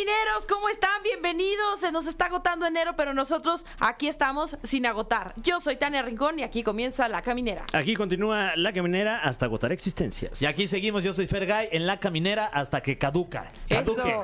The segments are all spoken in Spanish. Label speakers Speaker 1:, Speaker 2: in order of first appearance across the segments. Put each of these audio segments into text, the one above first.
Speaker 1: Camineros, ¿cómo están? Bienvenidos. Se nos está agotando enero, pero nosotros aquí estamos sin agotar. Yo soy Tania Rincón y aquí comienza La Caminera.
Speaker 2: Aquí continúa la caminera hasta agotar existencias.
Speaker 3: Y aquí seguimos, yo soy Fergay en la caminera hasta que caduca. Caduque.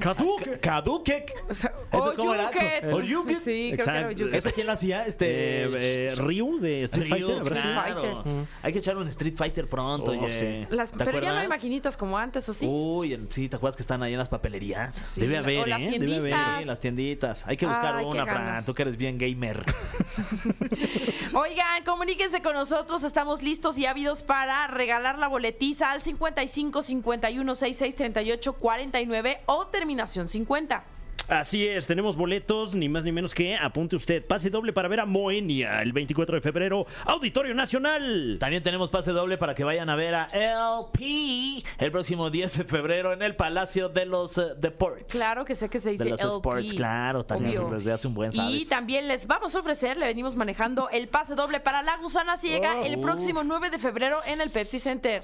Speaker 2: Caduque.
Speaker 3: Caduque. ¿Eso cómo era?
Speaker 1: Oyuket. Sí, creo que era. Oyuket.
Speaker 3: ¿Eso quién lo hacía? Este.
Speaker 2: Eh, eh, Ryu de Street
Speaker 3: Ryu,
Speaker 2: Fighter.
Speaker 1: Street. Fighter.
Speaker 3: Hay que echar un Street Fighter pronto.
Speaker 2: Oh, sí.
Speaker 1: Las-
Speaker 3: ¿Te
Speaker 1: pero ya no hay maquinitas como antes, ¿o sí?
Speaker 3: Uy, en- sí, ¿te acuerdas que están ahí en las papelerías?
Speaker 1: Sí,
Speaker 2: debe haber,
Speaker 1: o las
Speaker 2: ¿eh? Debe haber.
Speaker 3: Sí, las tienditas. Hay que buscar
Speaker 1: Ay,
Speaker 3: una, Fran. Tú que eres bien gamer.
Speaker 1: Oigan, comuníquense con nosotros, estamos listos y ávidos para regalar la boletiza al 55 51 66 38 49 o terminación 50.
Speaker 2: Así es, tenemos boletos, ni más ni menos que apunte usted. Pase doble para ver a Moenia el 24 de febrero, Auditorio Nacional.
Speaker 3: También tenemos pase doble para que vayan a ver a LP el próximo 10 de febrero en el Palacio de los eh, Deportes.
Speaker 1: Claro que sé que se dice
Speaker 3: De los
Speaker 1: LP,
Speaker 3: sports, claro, también
Speaker 1: obvio.
Speaker 3: pues, desde hace un buen
Speaker 1: Y también les vamos a ofrecer, le venimos manejando el pase doble para La Gusana Ciega
Speaker 2: Oh,
Speaker 1: el próximo 9 de febrero en el Pepsi Center.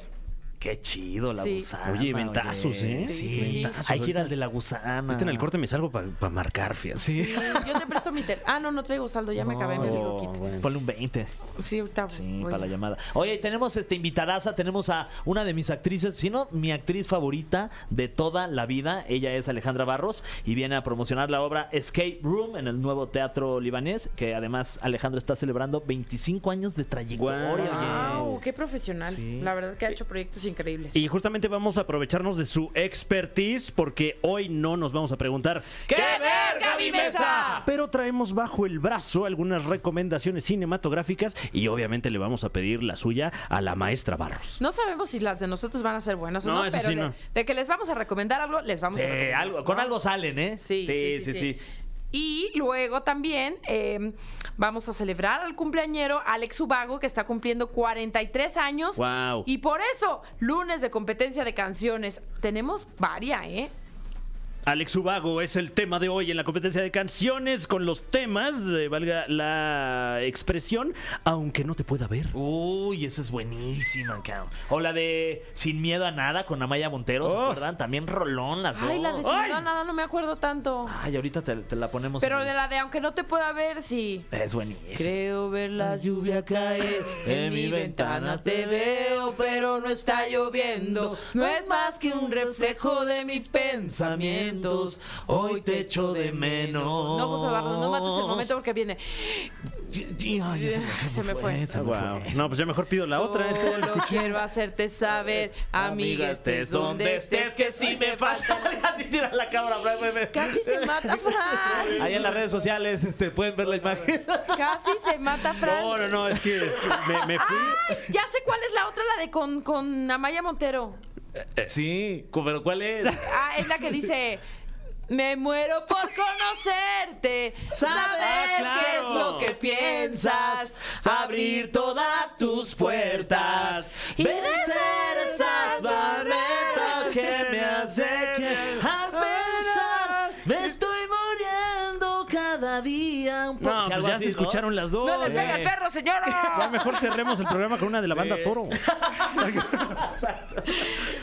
Speaker 3: Qué chido la
Speaker 1: Sí.
Speaker 3: gusana.
Speaker 2: Oye, ventazos, ¿eh?
Speaker 1: Sí,
Speaker 3: Sí,
Speaker 1: sí, sí.
Speaker 3: Hay que ir al de la gusana.
Speaker 2: Ahorita en el corte me salgo para marcar, fíjate.
Speaker 3: Sí.
Speaker 1: Sí, Yo te presto mi tel. Ah, no, no traigo saldo, ya me acabé mi
Speaker 3: No,
Speaker 2: bueno.
Speaker 3: Ponle un 20.
Speaker 1: Sí, ahorita
Speaker 3: Sí,
Speaker 1: voy.
Speaker 3: para la llamada. Oye, tenemos este invitadaza, tenemos a una de mis actrices, si no mi actriz favorita de toda la vida. Ella es Alejandra Barros y viene a promocionar la obra Escape Room en el nuevo teatro libanés, que además Alejandra está celebrando 25 años de trayectoria.
Speaker 2: Guau.
Speaker 1: Wow, qué profesional.
Speaker 3: Sí.
Speaker 1: La verdad que ha hecho proyectos increíbles.
Speaker 2: Y justamente vamos a aprovecharnos de su expertise porque hoy no nos vamos a preguntar
Speaker 3: ¿Qué ver, Gaby Mesa?
Speaker 2: Pero traemos bajo el brazo algunas recomendaciones cinematográficas y obviamente le vamos a pedir la suya a la maestra Barros.
Speaker 1: No sabemos si las de nosotros van a ser buenas o
Speaker 2: No,
Speaker 1: no,
Speaker 2: eso
Speaker 1: pero
Speaker 2: sí
Speaker 1: de,
Speaker 2: no.
Speaker 1: de que les vamos a recomendar algo, les vamos
Speaker 3: Sí,
Speaker 1: a recomendar.
Speaker 3: algo, con
Speaker 1: ¿no?
Speaker 3: algo salen, ¿eh?
Speaker 1: Sí, sí, sí, sí. Y luego también eh, vamos a celebrar al cumpleañero Alex Ubago, que está cumpliendo 43 años.
Speaker 2: Guau.
Speaker 1: Y por eso, lunes de competencia de canciones. Tenemos varias, ¿eh?
Speaker 2: Alex Ubago es el tema de hoy en la competencia de canciones con los temas, eh, valga la expresión, aunque no te pueda ver.
Speaker 3: Uy, esa es buenísima, cabrón. O la de Sin miedo a nada con Amaya Montero, ¿se
Speaker 2: Oh.
Speaker 3: acuerdan? También rolón las dos.
Speaker 1: Ay, la de Sin. Miedo a nada no me acuerdo tanto.
Speaker 3: Ay, ahorita te, te la ponemos.
Speaker 1: Pero
Speaker 3: en
Speaker 1: de
Speaker 3: el-
Speaker 1: la de aunque no te pueda ver, sí.
Speaker 3: Es buenísima.
Speaker 1: Creo ver la lluvia caer en mi ventana te veo, pero no está lloviendo. No es más que un reflejo de mis pensamientos.
Speaker 3: Hoy te echo de menos.
Speaker 1: No, José Barros, no mates el momento porque viene.
Speaker 3: Ay, se, me-
Speaker 1: Se fue.
Speaker 3: se me
Speaker 2: Guau.
Speaker 3: fue.
Speaker 2: No, pues ya mejor pido la otra. la
Speaker 1: Solo quiero hacerte saber, amiga, estés donde estés, que si me falta.
Speaker 3: Tira la cámara, Fran.
Speaker 1: Casi se mata Fran.
Speaker 3: Ahí en las redes sociales este, pueden ver la imagen.
Speaker 1: Casi se mata Fran.
Speaker 2: No, no, no, es que me, me fui.
Speaker 1: Ya sé cuál es la otra, la de con, con Amaya Montero.
Speaker 3: Sí, pero ¿cuál es?
Speaker 1: Ah, es la que dice. Me muero por conocerte, saber
Speaker 3: Ah, claro.
Speaker 1: qué es lo que piensas, abrir todas tus puertas
Speaker 3: vencer esas barreras
Speaker 1: que me hace
Speaker 3: un poco.
Speaker 2: No, pues ya
Speaker 3: así,
Speaker 2: se
Speaker 3: ¿no?
Speaker 2: escucharon las dos.
Speaker 1: ¡No le pega al perro,
Speaker 2: Ya
Speaker 1: señora!
Speaker 2: mejor cerremos el programa con una de la banda Toro.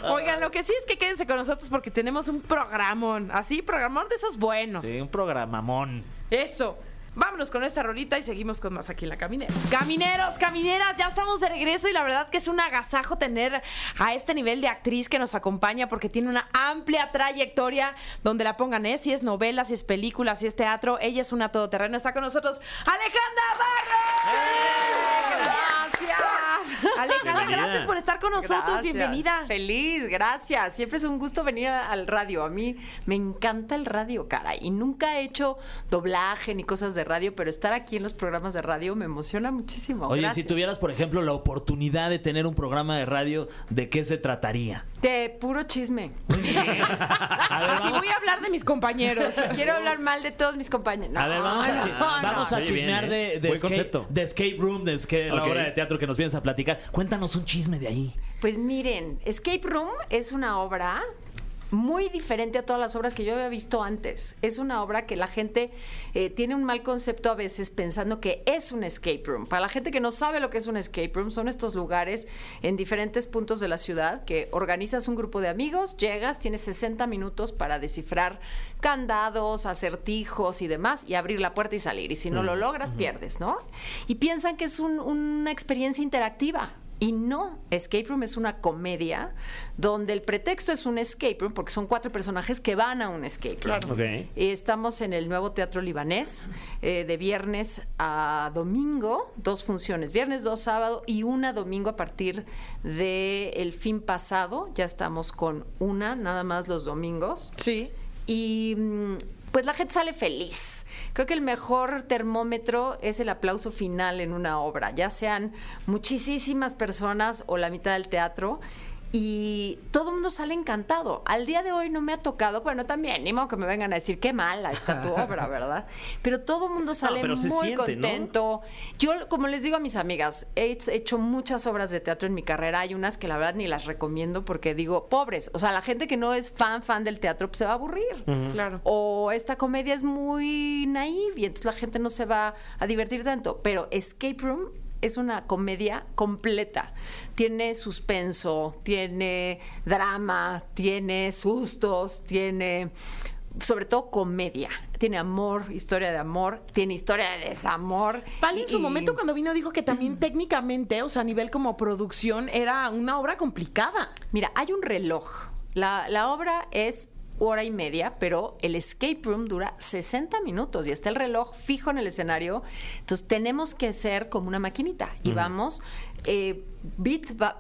Speaker 1: Oigan, lo que sí es que quédense con nosotros porque tenemos un programón, así, programón de esos buenos.
Speaker 3: Sí, un programamón.
Speaker 1: Eso. Vámonos con esta rolita y seguimos con más aquí en la caminera. Camineros, camineras, ya estamos de regreso y la verdad que es un agasajo tener a este nivel de actriz que nos acompaña porque tiene una amplia trayectoria donde la pongan, ¿eh? Si es novela, si es película, si es teatro, ella es una todoterreno. Está con nosotros Alejandra Barro.
Speaker 4: Gracias.
Speaker 1: Alejandra. Gracias por estar con nosotros.
Speaker 4: Gracias.
Speaker 1: Bienvenida.
Speaker 4: Feliz, gracias. Siempre es un gusto venir a- al radio. A mí me encanta el radio, cara. Y nunca he hecho doblaje ni cosas de radio, pero estar aquí en los programas de radio me emociona muchísimo.
Speaker 3: Oye,
Speaker 4: Gracias.
Speaker 3: si tuvieras, por ejemplo, la oportunidad de tener un programa de radio, ¿de qué se trataría?
Speaker 4: De puro chisme.
Speaker 3: A ver,
Speaker 1: Así voy a hablar de mis compañeros.
Speaker 4: Quiero hablar mal de todos mis compañeros.
Speaker 3: a ver, vamos a,
Speaker 4: No,
Speaker 3: chi-
Speaker 4: no,
Speaker 3: vamos a
Speaker 2: Sí, bien,
Speaker 3: chismear
Speaker 2: ¿eh?
Speaker 3: de, de escape,
Speaker 2: concepto.
Speaker 3: de Escape Room, de escape, la
Speaker 2: Ok.
Speaker 3: obra de teatro que nos vienes a platicar. Cuéntanos un chisme de ahí.
Speaker 4: Pues miren, Escape Room es una obra muy diferente a todas las obras que yo había visto antes. Es una obra que la gente eh, tiene un mal concepto a veces pensando que es un escape room. Para la gente que no sabe lo que es un escape room, son estos lugares en diferentes puntos de la ciudad que organizas un grupo de amigos, llegas, tienes 60 minutos para descifrar candados, acertijos y demás y abrir la puerta y salir. Y si no lo logras, pierdes, ¿no? Y piensan que es un- una experiencia interactiva. Y no, Escape Room es una comedia donde el pretexto es un escape room porque son cuatro personajes que van a un escape room.
Speaker 2: Ok.
Speaker 4: Eh, Estamos en el nuevo Teatro Libanés eh, de viernes a domingo, dos funciones, viernes, dos sábado y una domingo a partir del fin pasado. Ya estamos con una, nada más los domingos
Speaker 1: Sí.
Speaker 4: y mm, pues la gente sale feliz. Creo que el mejor termómetro es el aplauso final en una obra, ya sean muchísimas personas o la mitad del teatro. Y todo el mundo sale encantado. Al día de hoy no me ha tocado, bueno, también, ni modo que me vengan a decir qué mala está tu obra, ¿verdad? Pero todo el mundo sale muy
Speaker 2: siente, ¿no?
Speaker 4: contento. Yo, como les digo a mis amigas, he hecho muchas obras de teatro en mi carrera. Hay unas que la verdad ni las recomiendo porque digo, pobres. O sea, la gente que no es fan, fan del teatro, pues se va a aburrir.
Speaker 1: Claro.
Speaker 4: O esta comedia es muy naive y entonces la gente no se va a divertir tanto. Pero Escape Room es una comedia completa. Tiene suspenso, tiene drama, tiene sustos, tiene sobre todo comedia. Tiene amor, historia de amor, tiene historia de desamor.
Speaker 1: Pali en su momento cuando vino dijo que también técnicamente, o sea, a nivel como producción, era una obra complicada.
Speaker 4: Mira, hay un reloj. La, la obra es hora y media, pero el escape room dura 60 minutos y está el reloj fijo en el escenario. Entonces tenemos que ser como una maquinita y vamos eh,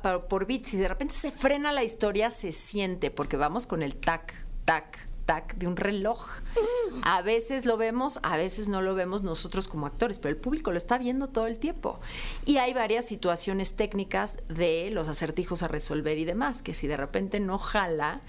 Speaker 4: pa- por bit. Si de repente se frena la historia, se siente porque vamos con el tac, tac, de un reloj. A veces lo vemos, a veces no lo vemos nosotros como actores, pero el público lo está viendo todo el tiempo. Y hay varias situaciones técnicas de los acertijos a resolver y demás, que si de repente no jala,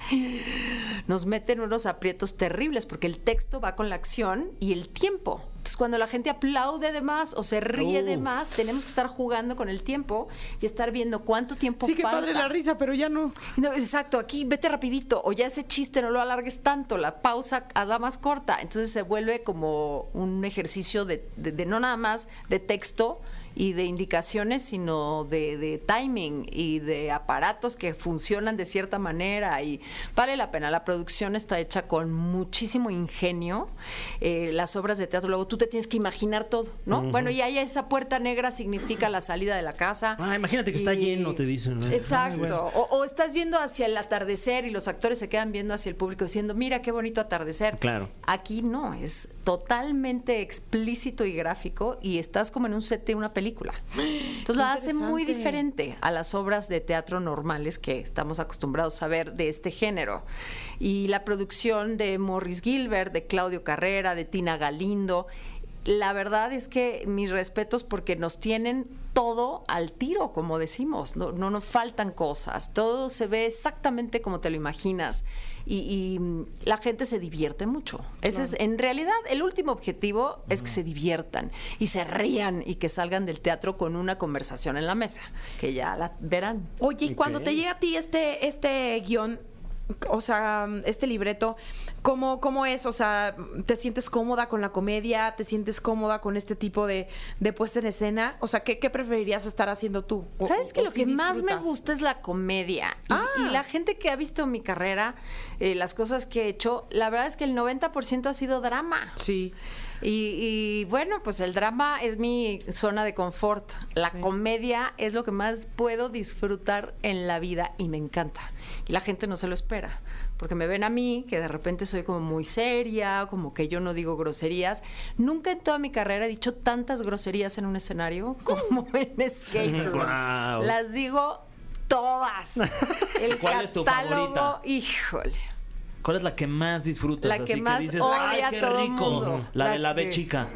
Speaker 4: nos meten unos aprietos terribles, porque el texto va con la acción y el tiempo. Entonces, cuando la gente aplaude de más o se ríe de más, tenemos que estar jugando con el tiempo y estar viendo cuánto tiempo
Speaker 1: Sí, que
Speaker 4: falta.
Speaker 1: padre la risa, pero ya no.
Speaker 4: No, exacto, aquí vete rapidito, o ya ese chiste no lo alargues tanto, la pausa hazla más corta. Entonces se vuelve como un ejercicio de, de- de no nada más de texto y de indicaciones, sino de, de timing y de aparatos que funcionan de cierta manera y vale la pena. La producción está hecha con muchísimo ingenio. Eh, las obras de teatro, luego tú te tienes que imaginar todo, ¿no? Bueno, y ahí esa puerta negra significa la salida de la casa.
Speaker 2: Ah, imagínate que está
Speaker 4: Y-
Speaker 2: lleno, te dicen. ¿no?
Speaker 4: Exacto. O, o estás viendo hacia el atardecer y los actores se quedan viendo hacia el público diciendo, mira qué bonito atardecer.
Speaker 2: Claro.
Speaker 4: Aquí no, es totalmente explícito y gráfico y estás como en un set de una película. Entonces lo hace muy diferente a las obras de teatro normales que estamos acostumbrados a ver de este género. Y la producción de Morris Gilbert, de Claudio Carrera, de Tina Galindo. La verdad es que mis respetos porque nos tienen todo al tiro, como decimos, no, no nos faltan cosas, todo se ve exactamente como te lo imaginas y, y, mm, la gente se divierte mucho. Ese es, en realidad, el último objetivo es que se diviertan y se rían y que salgan del teatro con una conversación en la mesa, que ya la verán.
Speaker 1: Oye, y cuando te llega a ti este, este guion, o sea, este libreto, ¿cómo, ¿cómo es? O sea, ¿te sientes cómoda con la comedia? ¿Te sientes cómoda con este tipo de, de puesta en escena? O sea, ¿qué, qué preferirías estar haciendo tú? O-
Speaker 4: ¿Sabes que lo que más me gusta es la comedia? Y,
Speaker 1: Ah.
Speaker 4: y la gente que ha visto mi carrera, eh, las cosas que he hecho, la verdad es que el 90% ha sido drama.
Speaker 1: Sí.
Speaker 4: Y, y, bueno, pues el drama es mi zona de confort. La
Speaker 1: Sí.
Speaker 4: comedia es lo que más puedo disfrutar en la vida y me encanta. Y la gente no se lo espera. Porque me ven a mí, que de repente soy como muy seria, como que yo no digo groserías. Nunca en toda mi carrera he dicho tantas groserías en un escenario como en Escape Room.
Speaker 2: Guau.
Speaker 4: Las digo todas. El
Speaker 3: ¿Cuál es tu favorita?
Speaker 4: Híjole.
Speaker 3: ¿Cuál es la que más disfrutas?
Speaker 4: La que
Speaker 3: Así
Speaker 4: más
Speaker 3: dices,
Speaker 4: odia
Speaker 3: ¡ay, qué
Speaker 4: a todo
Speaker 3: rico!
Speaker 4: mundo.
Speaker 3: La,
Speaker 4: La
Speaker 3: de la B
Speaker 4: que-
Speaker 3: chica.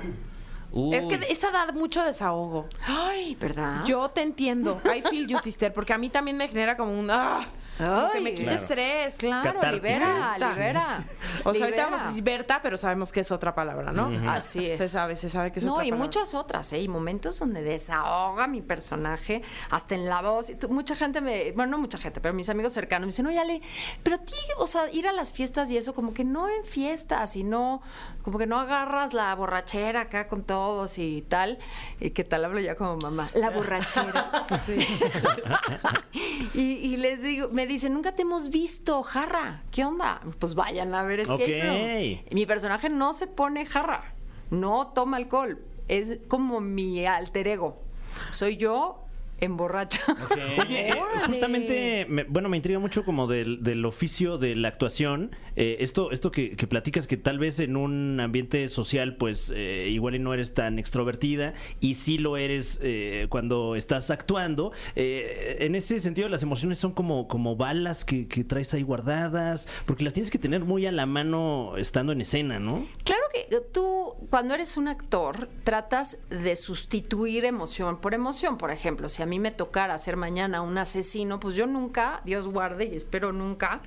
Speaker 1: Es que esa da mucho desahogo.
Speaker 4: Ay, ¿verdad?
Speaker 1: Yo te entiendo. I feel you, sister, porque a mí también me genera como un... ¡ah! Que me
Speaker 4: Ay,
Speaker 1: quite
Speaker 4: claro.
Speaker 1: estrés.
Speaker 4: Claro, libera, libera.
Speaker 1: O sea, ahorita vamos a decir Berta, pero sabemos que es otra palabra, ¿no?
Speaker 4: Así es.
Speaker 1: Se sabe, se sabe que es
Speaker 4: no,
Speaker 1: otra
Speaker 4: y
Speaker 1: palabra.
Speaker 4: muchas otras, ¿eh? Y momentos donde desahoga mi personaje, hasta en la voz. Y tú- mucha gente me, bueno, no mucha gente, pero mis amigos cercanos me dicen, oye, Ale, pero ti, o sea, ir a las fiestas y eso, como que no en fiestas y no, como que no agarras la borrachera acá con todos y tal. Y qué tal hablo ya como mamá, la borrachera. y, y les digo, me dicen, nunca te hemos visto, jarra. ¿Qué onda? Pues vayan a ver Escape Room.
Speaker 2: Ok.
Speaker 4: Mi personaje no se pone jarra, no toma alcohol, es como mi alter ego. Soy yo en borracha.
Speaker 2: Oye, eh, justamente, me- bueno, me intriga mucho como del, del oficio de la actuación. Eh, esto esto que, que platicas que tal vez en un ambiente social, pues eh, igual y no eres tan extrovertida y sí lo eres eh, cuando estás actuando. Eh, en ese sentido, las emociones son como, como balas que, que traes ahí guardadas, porque las tienes que tener muy a la mano estando en escena, ¿no?
Speaker 4: Claro tú, cuando eres un actor, tratas de sustituir emoción por emoción. Por ejemplo, si a mí me tocara hacer mañana un asesino, pues yo nunca, Dios guarde y espero nunca,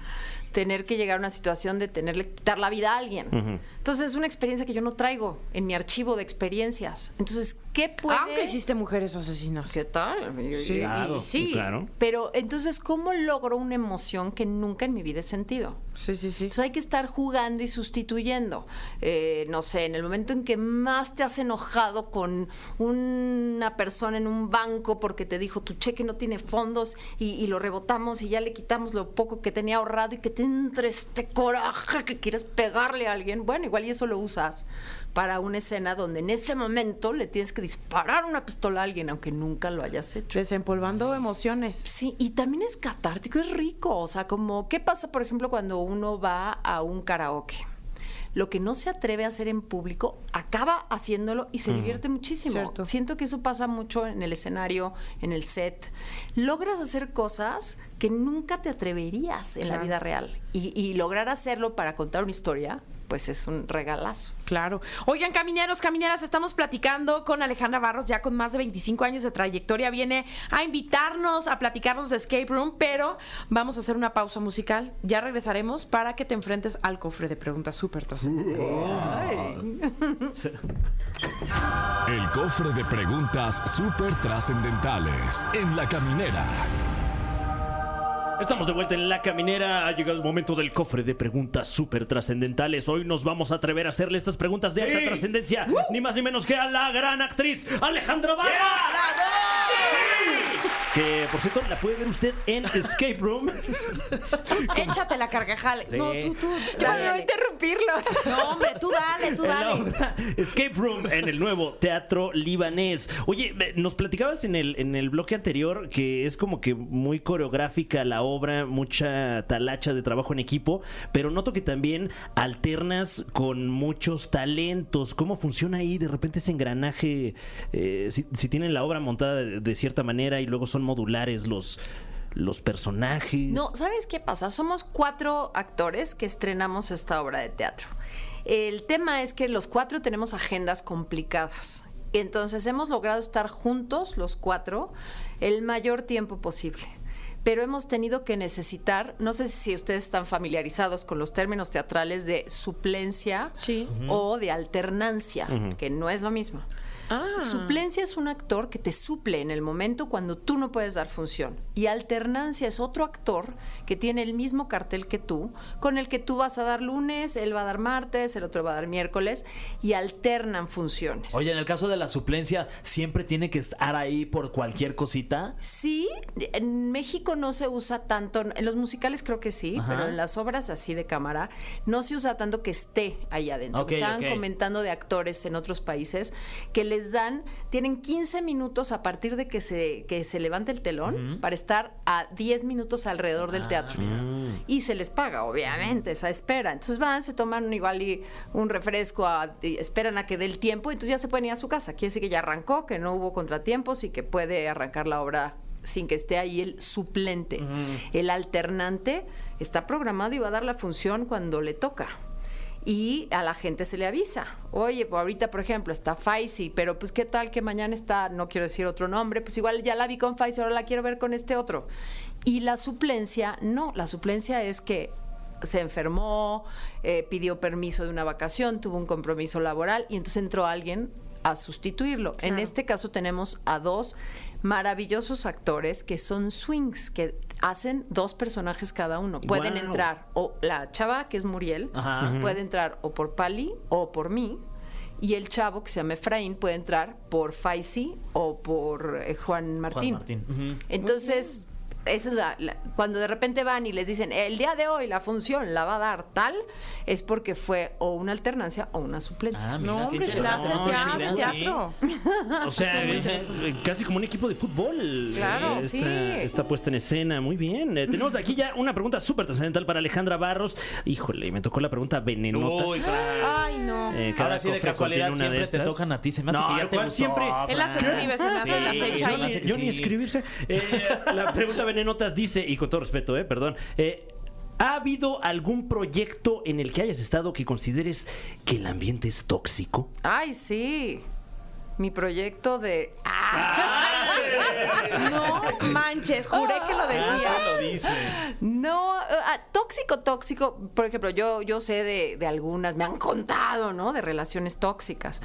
Speaker 4: tener que llegar a una situación de tenerle que quitar la vida a alguien. Entonces es una experiencia que yo no traigo en mi archivo de experiencias. Entonces, ¿qué puede...?
Speaker 1: Aunque hiciste mujeres asesinas.
Speaker 4: ¿Qué tal? Y-
Speaker 2: Claro,
Speaker 4: y sí,
Speaker 2: claro.
Speaker 4: pero entonces, ¿cómo logro una emoción que nunca en mi vida he sentido?
Speaker 1: Sí, sí, sí.
Speaker 4: Entonces hay que estar jugando y sustituyendo. Eh, no sé, en el momento en que más te has enojado con una persona en un banco porque te dijo tu cheque no tiene fondos y, y lo rebotamos y ya le quitamos lo poco que tenía ahorrado y que te entre este coraje que quieres pegarle a alguien. Bueno, igual y eso lo usas para una escena donde en ese momento le tienes que disparar una pistola a alguien aunque nunca lo hayas hecho.
Speaker 1: Desempolvando emociones.
Speaker 4: Sí, y también es catártico, es rico. O sea, como, ¿qué pasa, por ejemplo, cuando uno va a un karaoke? Lo que no se atreve a hacer en público, acaba haciéndolo y se divierte muchísimo.
Speaker 1: Cierto.
Speaker 4: Siento que eso pasa mucho en el escenario, en el set. Logras hacer cosas que nunca te atreverías en la vida real. Y, y lograr hacerlo para contar una historia, pues es un regalazo.
Speaker 1: Claro. Oigan, camineros, camineras, estamos platicando con Alejandra Barros, ya con más de 25 años de trayectoria. Viene a invitarnos a platicarnos de Escape Room, pero vamos a hacer una pausa musical. Ya regresaremos para que te enfrentes al cofre de preguntas súper trascendentales.
Speaker 5: El cofre de preguntas súper trascendentales en la caminera.
Speaker 2: Estamos de vuelta en la caminera. Ha llegado el momento del cofre de preguntas súper trascendentales. Hoy nos vamos a atrever a hacerle estas preguntas de alta trascendencia, ni más ni menos que a la gran actriz Alejandra Barra. Que por cierto la puede ver usted en Escape Room.
Speaker 1: Échate la carcajal. No, tú, tú. Dale,
Speaker 4: no
Speaker 1: dale.
Speaker 4: interrumpirlos.
Speaker 1: No, hombre, tú dale, tú dale.
Speaker 2: Escape Room en el nuevo Teatro Libanés. Oye, nos platicabas en el, en el bloque anterior que es como que muy coreográfica la obra, mucha talacha de trabajo en equipo, pero noto que también alternas con muchos talentos. ¿Cómo funciona ahí de repente ese engranaje? Eh, si, si tienen la obra montada de, de cierta manera y luego son modulares los, los personajes.
Speaker 4: No, ¿sabes qué pasa? Somos cuatro actores que estrenamos esta obra de teatro. El tema es que los cuatro tenemos agendas complicadas. Entonces hemos logrado estar juntos, los cuatro, el mayor tiempo posible. Pero hemos tenido que necesitar, no sé si ustedes están familiarizados con los términos teatrales de suplencia
Speaker 1: Sí.
Speaker 4: o de alternancia, que no es lo mismo.
Speaker 1: Ah.
Speaker 4: Suplencia es un actor que te suple en el momento cuando tú no puedes dar función. Y alternancia es otro actor que tiene el mismo cartel que tú, con el que tú vas a dar lunes, él va a dar martes, el otro va a dar miércoles, y alternan funciones.
Speaker 3: Oye, en el caso de la suplencia, ¿siempre tiene que estar ahí por cualquier cosita?
Speaker 4: Sí, en México no se usa tanto, en los musicales creo que sí,
Speaker 3: Ajá.
Speaker 4: pero en las obras así de cámara no se usa tanto que esté ahí adentro.
Speaker 3: Ok,
Speaker 4: Estaban comentando de actores en otros países que les dan, tienen 15 minutos a partir de que se, que se levante el telón para estar a 10 minutos alrededor
Speaker 3: Ah,
Speaker 4: del teatro. Y se les paga, obviamente, esa espera. Entonces van, se toman igual y un refresco, a- esperan a que dé el tiempo, y entonces ya se pueden ir a su casa. Quiere decir que ya arrancó, que no hubo contratiempos y que puede arrancar la obra sin que esté ahí el suplente. El alternante está programado y va a dar la función cuando le toca. Y a la gente se le avisa. Oye, pues ahorita, por ejemplo, está Faisy, pero pues qué tal que mañana está, no quiero decir otro nombre, pues igual ya la vi con Faisy, ahora la quiero ver con este otro. Y la suplencia, no, la suplencia es que se enfermó, eh, pidió permiso de una vacación, tuvo un compromiso laboral y entonces entró alguien a sustituirlo. En este caso tenemos a dos maravillosos actores que son swings, que hacen dos personajes cada uno. Pueden entrar o la chava, que es Muriel,
Speaker 3: Ajá.
Speaker 4: Puede entrar o por Pali o por mí. Y el chavo, que se llama Efraín, puede entrar por Faisy o por eh, Juan Martín.
Speaker 3: Martín. Ujú.
Speaker 4: Entonces, es la, la- cuando de repente van y les dicen, el día de hoy la función la va a dar tal, es porque fue o una alternancia o una suplencia.
Speaker 3: Ah, mira,
Speaker 1: No, hombre,
Speaker 2: No,
Speaker 1: ya
Speaker 2: idea,
Speaker 1: teatro.
Speaker 2: O sea, eh, casi como un equipo de fútbol.
Speaker 4: Claro,
Speaker 2: eh, esta,
Speaker 4: sí.
Speaker 2: esta puesta en escena. Muy bien. Eh, tenemos aquí ya una pregunta súper trascendental para Alejandra Barros. Híjole, me tocó la pregunta venenota.
Speaker 3: Uy.
Speaker 1: Ay, no.
Speaker 2: Eh, cada
Speaker 3: Ahora sí, de casualidad,
Speaker 2: contiene una de
Speaker 3: siempre te tocan a ti. Se me hace
Speaker 2: No,
Speaker 3: que ya te
Speaker 2: ¿cuál
Speaker 3: gustó,
Speaker 2: siempre?
Speaker 1: Él las escribe, se me hace,
Speaker 2: Sí,
Speaker 1: las echa
Speaker 2: yo, ni escribirse. Eh, la pregunta venenotas dice, y con todo respeto, eh, perdón. eh, ¿Ha habido algún proyecto en el que hayas estado que consideres que el ambiente es tóxico?
Speaker 4: Ay, sí. Mi proyecto de...
Speaker 1: No manches, juré que lo
Speaker 3: Ah,
Speaker 1: decía.
Speaker 3: lo dice.
Speaker 4: No, ah, tóxico, tóxico. Por ejemplo, yo, yo sé de, de algunas, me han contado, ¿no? De relaciones tóxicas.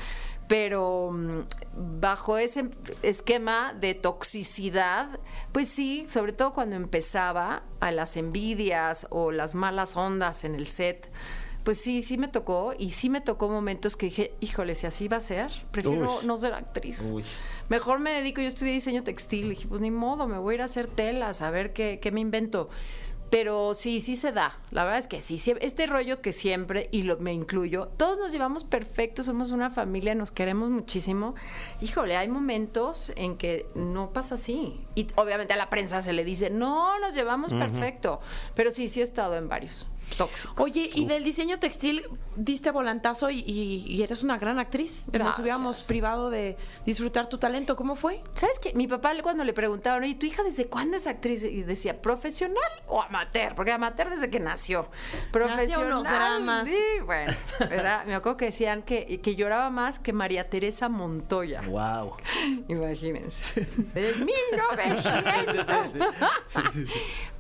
Speaker 4: Pero mm, bajo ese esquema de toxicidad, pues sí, sobre todo cuando empezaba a las envidias o las malas ondas en el set, pues sí, sí me tocó y sí me tocó momentos que dije, híjole, si así va a ser, prefiero
Speaker 2: Uy.
Speaker 4: no ser actriz.
Speaker 3: Uy.
Speaker 4: Mejor me dedico, yo estudié diseño textil, dije, pues ni modo, me voy a ir a hacer telas, a ver qué, qué me invento. Pero sí, sí se da. La verdad es que sí. sí, Este rollo que siempre, y lo, me incluyo, todos nos llevamos perfecto, somos una familia, nos queremos muchísimo. Híjole, hay momentos en que no pasa así. Y obviamente a la prensa se le dice, no, nos llevamos perfecto. Pero sí, sí he estado en varios tóxicos.
Speaker 1: Oye, y del diseño textil diste volantazo y, y- y eres una gran actriz. Nos hubiéramos privado de disfrutar tu talento. ¿Cómo fue?
Speaker 4: ¿Sabes qué? Mi papá cuando le preguntaban, oye, ¿tu hija desde cuándo es actriz? Y decía, ¿profesional o amateur? Porque amateur desde que nació. Profesional.
Speaker 1: unos dramas.
Speaker 4: Sí, bueno. Era, me acuerdo que decían que, que lloraba más que María Teresa Montoya.
Speaker 3: Wow.
Speaker 4: Imagínense. De 1900.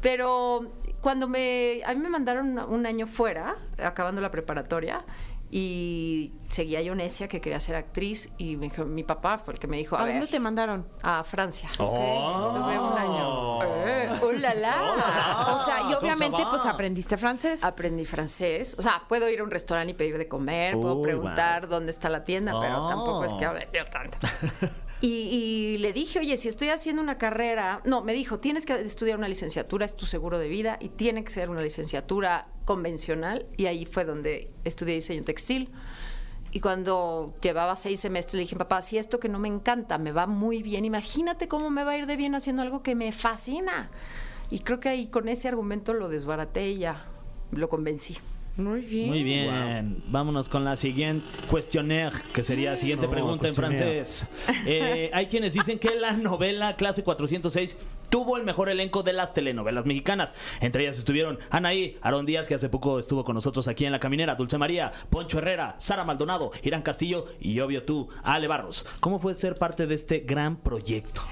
Speaker 4: Pero cuando me. A mí me mandaron un año fuera, acabando la preparatoria. Y seguía yo necia que quería ser actriz y me dijo- mi papá fue el que me dijo, a,
Speaker 1: ¿A dónde
Speaker 4: ver,
Speaker 1: te mandaron?
Speaker 4: a Francia.
Speaker 2: Oh.
Speaker 4: Estuve un año. Eh, ¡Oh, la, la!
Speaker 1: o sea, y
Speaker 3: ¿cómo se
Speaker 1: obviamente pues aprendiste francés.
Speaker 4: Aprendí francés. O sea, puedo ir a un restaurante y pedir de comer, puedo
Speaker 2: Uy,
Speaker 4: preguntar dónde está la tienda, pero
Speaker 3: Oh.
Speaker 4: tampoco es que hable yo tanto. Y, le dije, oye, si estoy haciendo una carrera, no, me dijo, tienes que estudiar una licenciatura, es tu seguro de vida, y tiene que ser una licenciatura convencional, y ahí fue donde estudié diseño textil. Y cuando llevaba seis semestres, le dije, papá, si esto que no me encanta me va muy bien, imagínate cómo me va a ir de bien haciendo algo que me fascina. Y creo que ahí con ese argumento lo desbaraté y ya lo convencí.
Speaker 1: Muy bien.
Speaker 3: Muy bien. Vámonos con la siguiente cuestionnaire, que sería la siguiente
Speaker 2: Oh,
Speaker 3: pregunta en francés. Eh, hay quienes dicen que la novela Clase 406 tuvo el mejor elenco de las telenovelas mexicanas. Entre ellas estuvieron Anaí, Aaron Díaz, que hace poco estuvo con nosotros aquí en La Caminera, Dulce María, Poncho Herrera, Sara Maldonado, Irán Castillo y obvio tú, Ale Barros. ¿Cómo fue ser parte de este gran proyecto?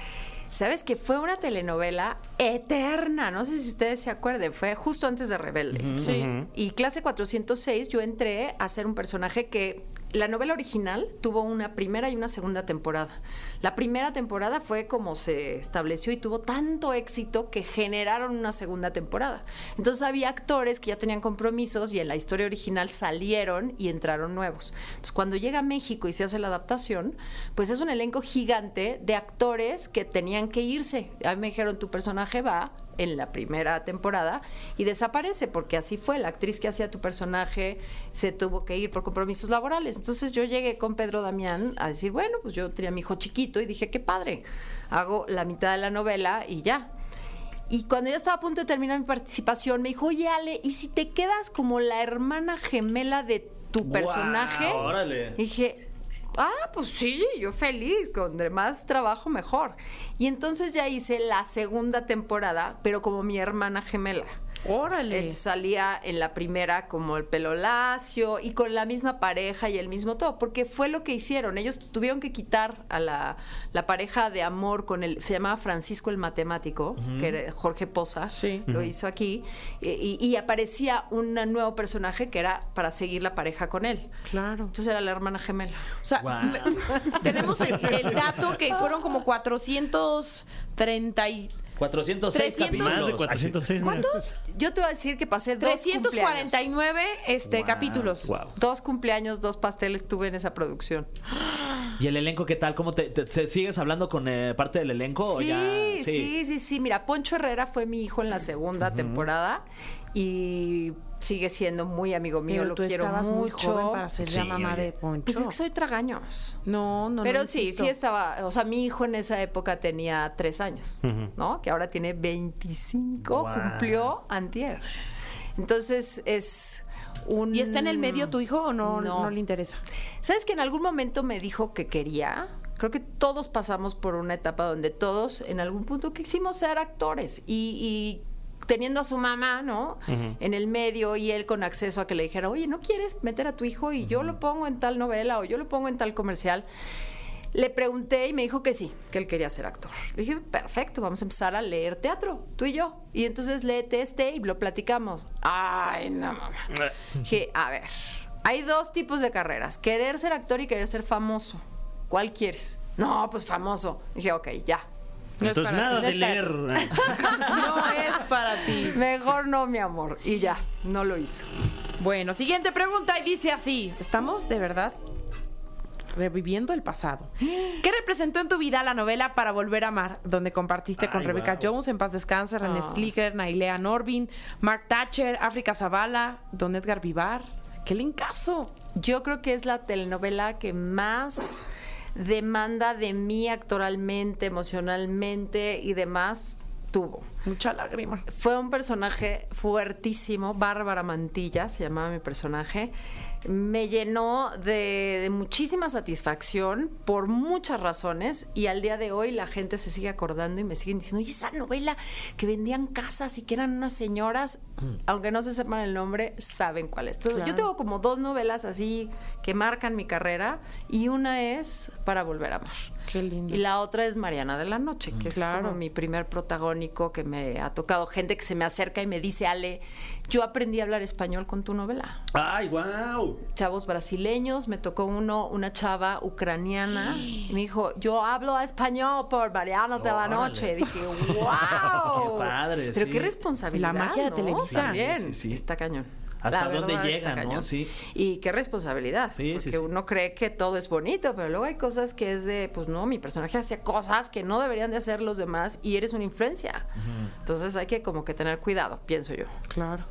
Speaker 4: ¿Sabes que fue una telenovela eterna? No sé si ustedes se acuerden, fue justo antes de Rebelde.
Speaker 1: Sí.
Speaker 4: Y clase 406 yo entré a ser un personaje que la novela original tuvo una primera y una segunda temporada. La primera temporada fue como se estableció y tuvo tanto éxito que generaron una segunda temporada. Entonces había actores que ya tenían compromisos y en la historia original salieron y entraron nuevos. Entonces cuando llega a México y se hace la adaptación, pues es un elenco gigante de actores que tenían que irse. A mí me dijeron, tu personaje va en la primera temporada y desaparece porque así fue la actriz que hacía tu personaje se tuvo que ir por compromisos laborales. Entonces yo llegué con Pedro Damián a decir bueno pues yo tenía a mi hijo chiquito y dije qué padre hago la mitad de la novela y ya y cuando ya estaba a punto de terminar mi participación me dijo oye Ale y si te quedas como la hermana gemela de tu personaje
Speaker 3: órale.
Speaker 4: Dije, ah, pues sí, yo feliz, con más trabajo mejor. Y entonces ya hice la segunda temporada, pero como mi hermana gemela.
Speaker 1: Órale.
Speaker 4: Entonces, salía en la primera como el pelo lacio y con la misma pareja y el mismo todo, porque fue lo que hicieron. Ellos tuvieron que quitar a la, la pareja de amor con el, se llamaba Francisco el Matemático, que era Jorge Poza,
Speaker 1: Sí.
Speaker 4: lo hizo aquí, y, y- y aparecía un nuevo personaje que era para seguir la pareja con él.
Speaker 1: Claro.
Speaker 4: Entonces era la hermana gemela.
Speaker 1: O sea, me- tenemos el, el dato que fueron como 430 y...
Speaker 3: 406
Speaker 1: 300.
Speaker 3: capítulos.
Speaker 2: Más de 406.
Speaker 1: ¿Cuántos?
Speaker 4: Yo te voy a decir que pasé dos cumpleaños.
Speaker 1: 349 este,
Speaker 2: Wow,
Speaker 1: capítulos.
Speaker 2: wow.
Speaker 4: Dos cumpleaños, dos pasteles tuve en esa producción.
Speaker 3: ¿Y el elenco qué tal? ¿Cómo te, te- te- sigues hablando con eh, parte del elenco? o
Speaker 4: Sí,
Speaker 3: ya-
Speaker 4: sí, sí, sí. Mira, Poncho Herrera fue mi hijo en la segunda temporada y sigue siendo muy amigo mío.
Speaker 1: Pero
Speaker 4: lo
Speaker 1: tú
Speaker 4: quiero
Speaker 1: estabas muy
Speaker 4: mucho.
Speaker 1: joven para ser la
Speaker 2: Sí,
Speaker 1: mamá
Speaker 2: oye.
Speaker 1: de Poncho.
Speaker 4: Pues es que soy tragaños.
Speaker 1: No, no, no.
Speaker 4: Pero sí,
Speaker 1: insisto.
Speaker 4: sí estaba, o sea, mi hijo en esa época tenía tres años, ¿no? Que ahora tiene 25,
Speaker 3: Guau.
Speaker 4: cumplió antier. Entonces es un...
Speaker 1: ¿Y está en el medio tu hijo o no,
Speaker 4: No.
Speaker 1: no. le interesa?
Speaker 4: ¿Sabes que en algún momento me dijo que quería? Creo que todos pasamos por una etapa donde todos en algún punto quisimos ser actores y, y teniendo a su mamá, ¿no? En el medio y él con acceso a que le dijera, oye, ¿no quieres meter a tu hijo y yo lo pongo en tal novela o yo lo pongo en tal comercial? Le pregunté y me dijo que sí, que él quería ser actor. Le dije, perfecto, vamos a empezar a leer teatro, tú y yo. Y entonces léete este y lo platicamos. Ay, no, mamá. Dije, a ver, hay dos tipos de carreras, querer ser actor y querer ser famoso. ¿Cuál quieres? No, pues famoso. Dije, ok, ya.
Speaker 1: No es
Speaker 2: Entonces,
Speaker 1: para
Speaker 2: nada
Speaker 4: ti,
Speaker 2: de leer.
Speaker 1: No es para ti.
Speaker 4: Mejor no, mi amor. Y ya, no lo hizo.
Speaker 1: Bueno, siguiente pregunta y dice así. ¿Estamos de verdad reviviendo el pasado? ¿Qué representó en tu vida la novela Para Volver a Amar? Donde compartiste con
Speaker 2: Ay,
Speaker 1: Rebecca. Jones, En Paz Descansa, René
Speaker 4: Ah.
Speaker 1: Slicker, Nailea Norvin, Mark Thatcher, África Zavala, Don Edgar Vivar. ¡Qué lincazo!
Speaker 4: Yo creo que es la telenovela que más demanda de mí actoralmente, emocionalmente y demás tuvo.
Speaker 1: Mucha lágrima.
Speaker 4: Fue un personaje fuertísimo, Bárbara Mantilla se llamaba mi personaje. Me llenó de, de muchísima satisfacción por muchas razones y al día de hoy la gente se sigue acordando y me siguen diciendo, oye, esa novela que vendían casas y que eran unas señoras, aunque no se sepan el nombre, saben cuál es. Entonces, Yo tengo como dos novelas así que marcan mi carrera y una es Para Volver a Amar.
Speaker 1: Qué lindo.
Speaker 4: Y la otra es Mariana de la Noche, que es como mi primer protagónico que me ha tocado. Gente que se me acerca y me dice, Ale, yo aprendí a hablar español con tu novela.
Speaker 2: ¡Ay, wow!
Speaker 4: Chavos brasileños, me tocó uno, una chava ucraniana, y me dijo, yo hablo español por Mariana de la. Noche. dije, wow.
Speaker 3: Qué padre,
Speaker 4: Pero
Speaker 3: sí.
Speaker 4: qué responsabilidad.
Speaker 1: La magia de.
Speaker 4: También.
Speaker 3: Sí, sí, sí.
Speaker 4: Está cañón.
Speaker 3: ¿Hasta
Speaker 4: La
Speaker 3: dónde llegan, no?
Speaker 4: cañón.
Speaker 3: Sí.
Speaker 4: Y qué responsabilidad.
Speaker 3: Sí,
Speaker 4: porque
Speaker 3: sí.
Speaker 4: uno cree que todo es bonito, pero luego hay cosas que es de, pues no, mi personaje hacía cosas que no deberían de hacer los demás y eres una influencia. Entonces hay que como que tener cuidado, pienso yo.
Speaker 1: Claro.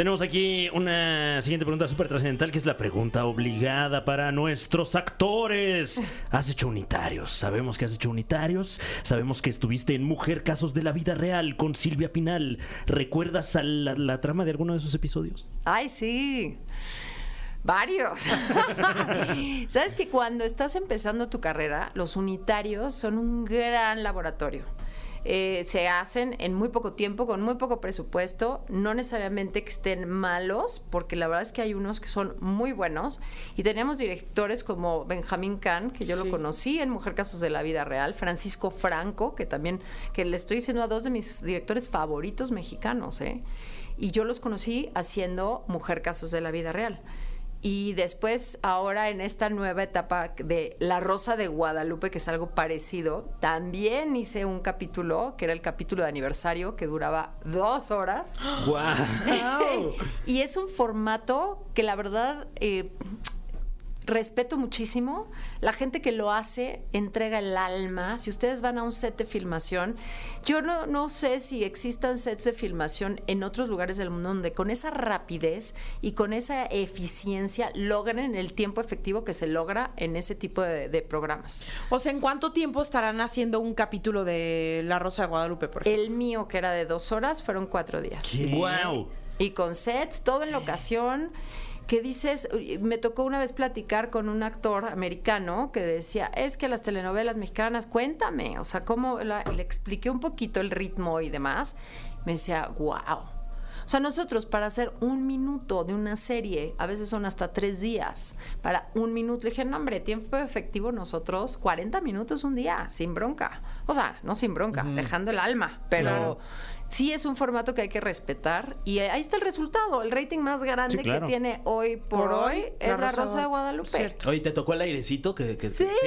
Speaker 2: Tenemos aquí una siguiente pregunta súper trascendental que es la pregunta obligada para nuestros actores. ¿Has hecho unitarios? Sabemos que has hecho unitarios. Sabemos que estuviste en Mujer Casos de la Vida Real con Silvia Pinal. ¿Recuerdas a la, la trama de alguno de esos episodios?
Speaker 4: Ay, sí. Varios. Sabes que cuando estás empezando tu carrera, los unitarios son un gran laboratorio. Eh, se hacen en muy poco tiempo, con muy poco presupuesto, no necesariamente que estén malos, porque la verdad es que hay unos que son muy buenos. Y tenemos directores como Benjamín Kahn, que yo
Speaker 1: Sí.
Speaker 4: lo conocí en Mujer Casos de la Vida Real, Francisco Franco, que también, que le estoy diciendo a dos de mis directores favoritos mexicanos, ¿eh? Y yo los conocí haciendo Mujer Casos de la Vida Real. Y después, ahora en esta nueva etapa de La Rosa de Guadalupe, que es algo parecido, también hice un capítulo, que era el capítulo de aniversario, que duraba dos horas.
Speaker 2: ¡Wow!
Speaker 4: Y es un formato que la verdad eh, respeto muchísimo. La gente que lo hace entrega el alma. Si ustedes van a un set de filmación, yo no, no sé si existan sets de filmación en otros lugares del mundo donde con esa rapidez y con esa eficiencia logren el tiempo efectivo que se logra en ese tipo de, de programas.
Speaker 1: O sea, ¿en cuánto tiempo estarán haciendo un capítulo de La Rosa de Guadalupe, por ejemplo?
Speaker 4: El mío, que era de dos horas, fueron cuatro días.
Speaker 2: ¡Wow!
Speaker 4: y con sets, todo en locación. Que dices, me tocó una vez platicar con un actor americano que decía, es que las telenovelas mexicanas, cuéntame, o sea, cómo la- le expliqué un poquito el ritmo y demás. Me decía, wow. sea, nosotros para hacer un minuto de una serie, a veces son hasta tres días, para un minuto. Le dije, no, hombre, tiempo efectivo nosotros, 40 minutos un día, sin bronca. O sea, no sin bronca, dejando el alma, pero
Speaker 3: Claro.
Speaker 4: Sí es un formato que hay que respetar. Y ahí está el resultado. El rating más grande
Speaker 2: Sí, claro.
Speaker 4: que tiene hoy por,
Speaker 1: Por hoy,
Speaker 4: hoy es La Rosa de Guadalupe.
Speaker 1: Cierto.
Speaker 3: Oye, ¿te tocó el airecito? Que, que-
Speaker 4: Sí,
Speaker 2: sí,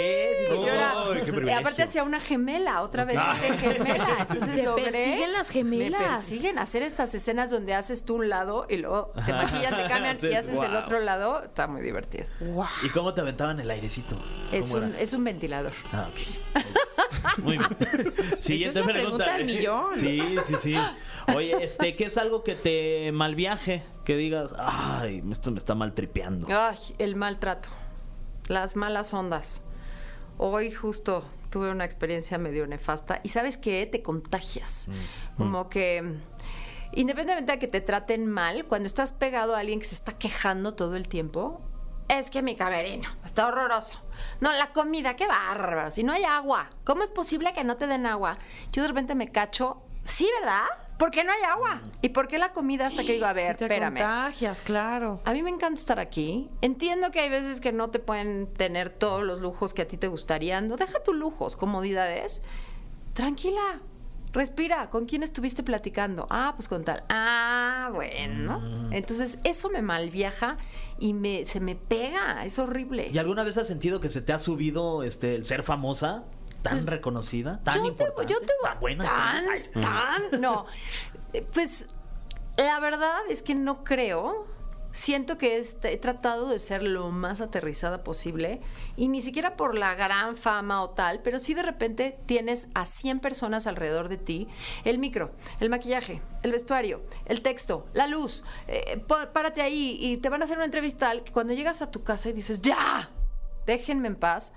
Speaker 4: yo era- aparte hacía una gemela, otra vez hice gemela. Entonces
Speaker 1: Te
Speaker 4: logré.
Speaker 1: persiguen las gemelas.
Speaker 4: Me persiguen hacer estas escenas donde haces tú un lado y luego te maquillan, te cambian
Speaker 3: Sí,
Speaker 4: y haces el otro lado. Está muy divertido.
Speaker 1: Wow.
Speaker 3: ¿Y cómo te aventaban el airecito?
Speaker 4: Es
Speaker 3: ¿Cómo
Speaker 4: un,
Speaker 3: era?
Speaker 4: es un ventilador.
Speaker 3: Ah, ok. Muy bien. Siguiente
Speaker 1: Esa es la pregunta del millón.
Speaker 3: Sí, sí, sí. Oye, este, ¿qué es algo que te malviaje? Que digas, ay, esto me está mal tripeando.
Speaker 4: Ay, el maltrato. Las malas ondas. Hoy justo tuve una experiencia medio nefasta. Y sabes qué? Te contagias. Como que. Independientemente de que te traten mal, cuando estás pegado a alguien que se está quejando todo el tiempo, es que mi camerino está horroroso. No, la comida, qué bárbaro. Si no hay agua, ¿cómo es posible que no te den agua? Yo de repente me cacho, sí, ¿verdad? ¿Por qué no hay agua? ¿Y por qué la comida hasta que digo, a ver,
Speaker 1: Si te
Speaker 4: espérame?
Speaker 1: contagias, claro.
Speaker 4: A mí me encanta estar aquí. Entiendo que hay veces que no te pueden tener todos los lujos que a ti te gustarían. No, deja tus lujos, comodidades. Tranquila, respira. ¿Con quién estuviste platicando? Ah, pues con tal. Ah, bueno. Entonces, eso me malviaja y me, se me pega. Es horrible.
Speaker 3: ¿Y alguna vez has sentido que se te ha subido este, el ser famosa? ¿Tan reconocida? ¿Tan
Speaker 4: Pues, yo te,
Speaker 3: importante?
Speaker 4: yo te voy
Speaker 3: ¿Tan buena?
Speaker 4: tan, tan, no. Eh, Pues la verdad es que no creo. Siento que este- he tratado de ser lo más aterrizada posible y ni siquiera por la gran fama o tal, pero sí de repente tienes a 100 personas alrededor de ti, el micro, el maquillaje, el vestuario, el texto, la luz, eh, pá- párate ahí y te van a hacer una entrevista que cuando llegas a tu casa y dices, ya, déjenme en paz,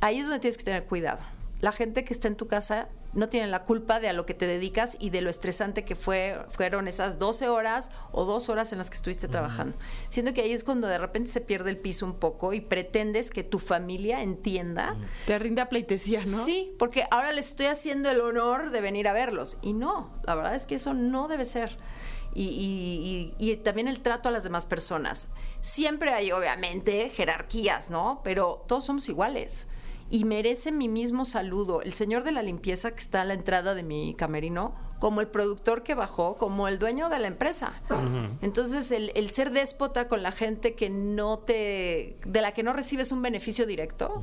Speaker 4: ahí es donde tienes que tener cuidado. La gente que está en tu casa no tiene la culpa de a lo que te dedicas y de lo estresante que fue, fueron esas 12 horas o dos horas en las que estuviste trabajando. Siento que ahí es cuando de repente se pierde el piso un poco y pretendes que tu familia entienda.
Speaker 1: Te rinde a pleitesía, ¿no?
Speaker 4: Sí, porque ahora les estoy haciendo el honor de venir a verlos. Y no, la verdad es que eso no debe ser. Y, y- y- y también el trato a las demás personas. Siempre hay, obviamente, jerarquías, ¿no? Pero todos somos iguales. Y merece mi mismo saludo el señor de la limpieza que está a la entrada de mi camerino, como el productor que bajó, como el dueño de la empresa. Entonces, el, el ser déspota con la gente que no te. de la que no recibes un beneficio directo,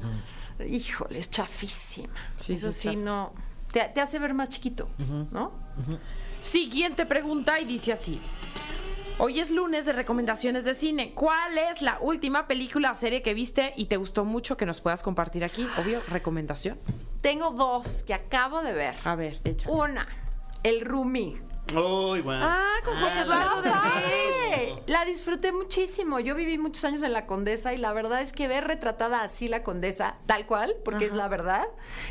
Speaker 4: híjole, es chafísima.
Speaker 1: Sí,
Speaker 4: Eso
Speaker 1: sí,
Speaker 4: no. Te, te hace ver más chiquito, ¿no?
Speaker 1: Siguiente pregunta y dice así. Hoy es lunes de recomendaciones de cine. ¿Cuál es la última película o serie que viste y te gustó mucho que nos puedas compartir aquí? Obvio, recomendación.
Speaker 4: Tengo dos que acabo de ver.
Speaker 1: A ver, echa.
Speaker 4: Una, El Rumi.
Speaker 2: Uy, bueno.
Speaker 1: Ah, con José Eduardo
Speaker 4: ¡Ah,
Speaker 1: Derbez.
Speaker 4: padre! La disfruté muchísimo. Yo viví muchos años en la Condesa y la verdad es que ver retratada así la Condesa, tal cual, porque es la verdad,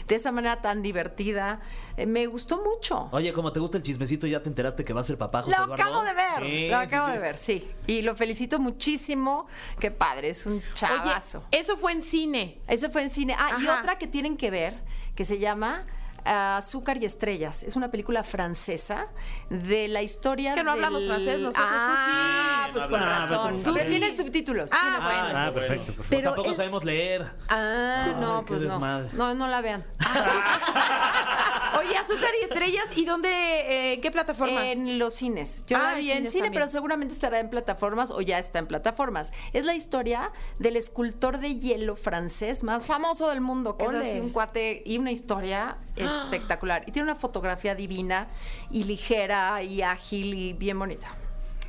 Speaker 4: de esa manera tan divertida, eh, me gustó mucho.
Speaker 3: Oye, como te gusta el chismecito, ya te enteraste que va a ser papá José
Speaker 4: Lo
Speaker 3: Eduardo?
Speaker 4: acabo de ver,
Speaker 3: Sí,
Speaker 4: lo acabo
Speaker 3: sí.
Speaker 4: de ver, sí. Y lo felicito muchísimo. Qué padre, es un
Speaker 1: Oye,
Speaker 4: chavazo.
Speaker 1: eso fue en cine.
Speaker 4: Ese fue en cine. Ah, y otra que tienen que ver, que se llama Azúcar y Estrellas. Es una película francesa de la historia
Speaker 1: Es que no
Speaker 4: del-
Speaker 1: hablamos francés nosotros, tú
Speaker 4: ah,
Speaker 1: sí.
Speaker 4: pues
Speaker 2: No
Speaker 4: con razón.
Speaker 1: Tú
Speaker 4: tiene
Speaker 1: sí.
Speaker 4: subtítulos.
Speaker 1: Ah, bueno.
Speaker 2: Ah, perfecto, perfecto.
Speaker 4: Pero
Speaker 3: Tampoco
Speaker 4: es-
Speaker 3: sabemos leer.
Speaker 4: Ah,
Speaker 3: Ay,
Speaker 4: no,
Speaker 3: qué
Speaker 4: pues no.
Speaker 3: desmadre.
Speaker 4: No, no la vean.
Speaker 1: Oye, Azúcar y Estrellas, ¿y dónde, eh, en qué plataforma?
Speaker 4: En los cines. Yo
Speaker 1: Ah,
Speaker 4: la vi
Speaker 1: en
Speaker 4: cine,
Speaker 1: también.
Speaker 4: pero seguramente estará en plataformas o ya está en plataformas. Es la historia del escultor de hielo francés más famoso del mundo, que
Speaker 1: Ole.
Speaker 4: es así un cuate y una historia espectacular. Y tiene una fotografía divina y ligera y ágil y bien bonita.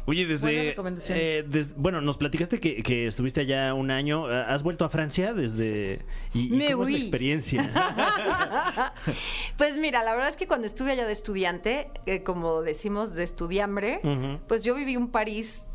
Speaker 2: Oye, desde,
Speaker 1: recomendaciones.
Speaker 2: eh, des- Bueno, nos platicaste que, que estuviste allá un año. ¿Has vuelto a Francia desde.? ¿Y, y
Speaker 4: Me
Speaker 2: cómo es la experiencia?
Speaker 4: Pues mira, la verdad es que cuando estuve allá de estudiante, eh, como decimos, de estudiambre, pues yo viví un París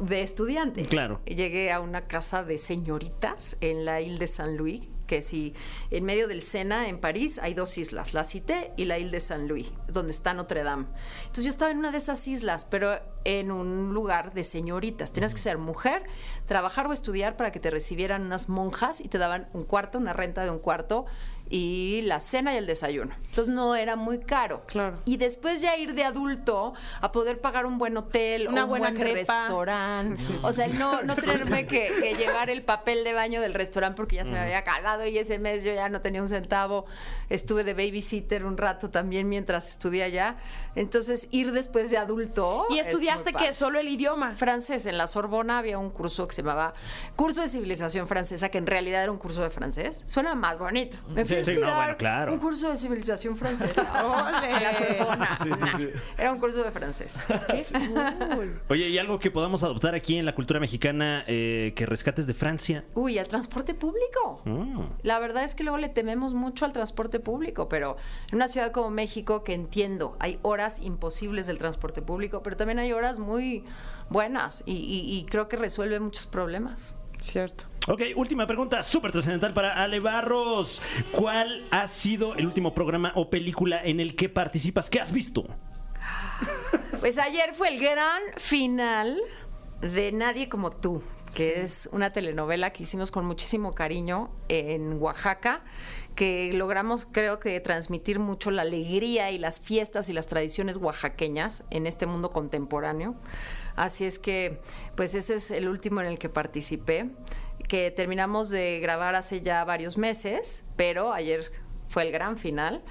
Speaker 4: de estudiante.
Speaker 2: Claro.
Speaker 4: Llegué a una casa de señoritas en la Ile de Saint Louis, que si en medio del Sena, en París, hay dos islas, la Cité y la Ile de Saint Louis, donde está Notre Dame. Entonces yo estaba en una de esas islas, pero en un lugar de señoritas. Tenías que ser mujer, trabajar o estudiar para que te recibieran unas monjas y te daban un cuarto, una renta de un cuarto y la cena y el desayuno. Entonces no era muy caro.
Speaker 1: Claro.
Speaker 4: Y después ya ir de adulto a poder pagar un buen hotel,
Speaker 1: Una
Speaker 4: un
Speaker 1: buena
Speaker 4: buen
Speaker 1: crepa.
Speaker 4: restaurante. O sea, el no, no tenerme que, que llevar el papel de baño del restaurante porque ya se me había acabado y ese mes yo ya no tenía un centavo. Estuve de babysitter un rato también mientras estudié allá. Entonces, ir después de adulto.
Speaker 1: ¿Y
Speaker 4: es
Speaker 1: estudiaste
Speaker 4: padre.
Speaker 1: que solo el idioma?
Speaker 4: Francés. En la Sorbona había un curso que se llamaba Curso de Civilización Francesa, que en realidad era un curso de francés. Suena más bonito. Me fui a
Speaker 2: Sí, sí, no,
Speaker 4: estudiar
Speaker 2: bueno, claro.
Speaker 4: un curso de Civilización Francesa.
Speaker 1: ¡Ole!
Speaker 4: En la Sorbona. Nah, Era un curso de francés.
Speaker 2: Oye, ¿y algo que podamos adoptar aquí en la cultura mexicana eh, que rescates de Francia?
Speaker 4: Uy, el transporte público.
Speaker 2: Mm.
Speaker 4: La verdad es que luego le tememos mucho al transporte público, pero en una ciudad como México, que entiendo, hay horas imposibles del transporte público, pero también hay horas muy buenas y, y- y creo que resuelve muchos problemas.
Speaker 1: Cierto.
Speaker 2: Ok, última pregunta, súper trascendental para Ale Barros. ¿Cuál ha sido el último programa o película en el que participas? ¿Qué has visto?
Speaker 4: Pues ayer fue el gran final de Nadie como tú, que es una telenovela que hicimos con muchísimo cariño en Oaxaca, que logramos creo que transmitir mucho la alegría y las fiestas y las tradiciones oaxaqueñas en este mundo contemporáneo. Así es que, pues ese es el último en el que participé, que terminamos de grabar hace ya varios meses, pero ayer fue el gran final.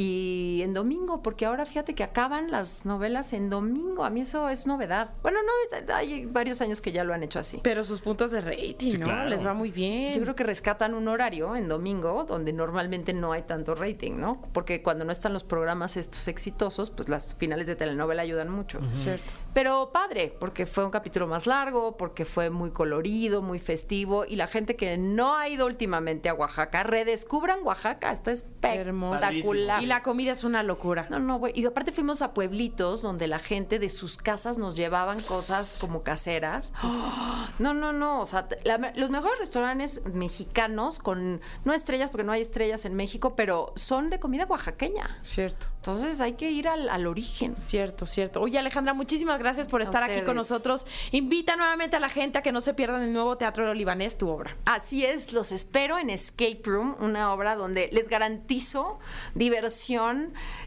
Speaker 4: Y en domingo, porque ahora fíjate que acaban las novelas en domingo. A mí eso es novedad. Bueno, no, hay varios años que ya lo han hecho así.
Speaker 1: Pero sus puntos de rating, ¿no?
Speaker 2: claro.
Speaker 1: Les va muy bien.
Speaker 4: Yo creo que rescatan un horario en domingo donde normalmente no hay tanto rating, ¿no? Porque cuando no están los programas estos exitosos, pues las finales de telenovela ayudan mucho.
Speaker 1: Cierto.
Speaker 4: Pero padre, porque fue un capítulo más largo, porque fue muy colorido, muy festivo y la gente que no ha ido últimamente a Oaxaca, redescubran Oaxaca, está
Speaker 1: Hermoso.
Speaker 4: espectacular.
Speaker 1: Y la comida es una locura.
Speaker 4: No, no, güey. Y aparte fuimos a pueblitos donde la gente de sus casas nos llevaban cosas como caseras. No, no, no. O sea, la- los mejores restaurantes mexicanos con, no estrellas, porque no hay estrellas en México, pero son de comida oaxaqueña.
Speaker 1: Cierto.
Speaker 4: Entonces hay que ir al, al origen.
Speaker 1: Cierto, cierto. Oye, Alejandra, muchísimas gracias por
Speaker 4: A
Speaker 1: estar aquí con nosotros. Invita nuevamente a la gente a que no se pierdan el nuevo Teatro Libanés, tu obra.
Speaker 4: Así es, los espero en Escape Room, una obra donde les garantizo diversión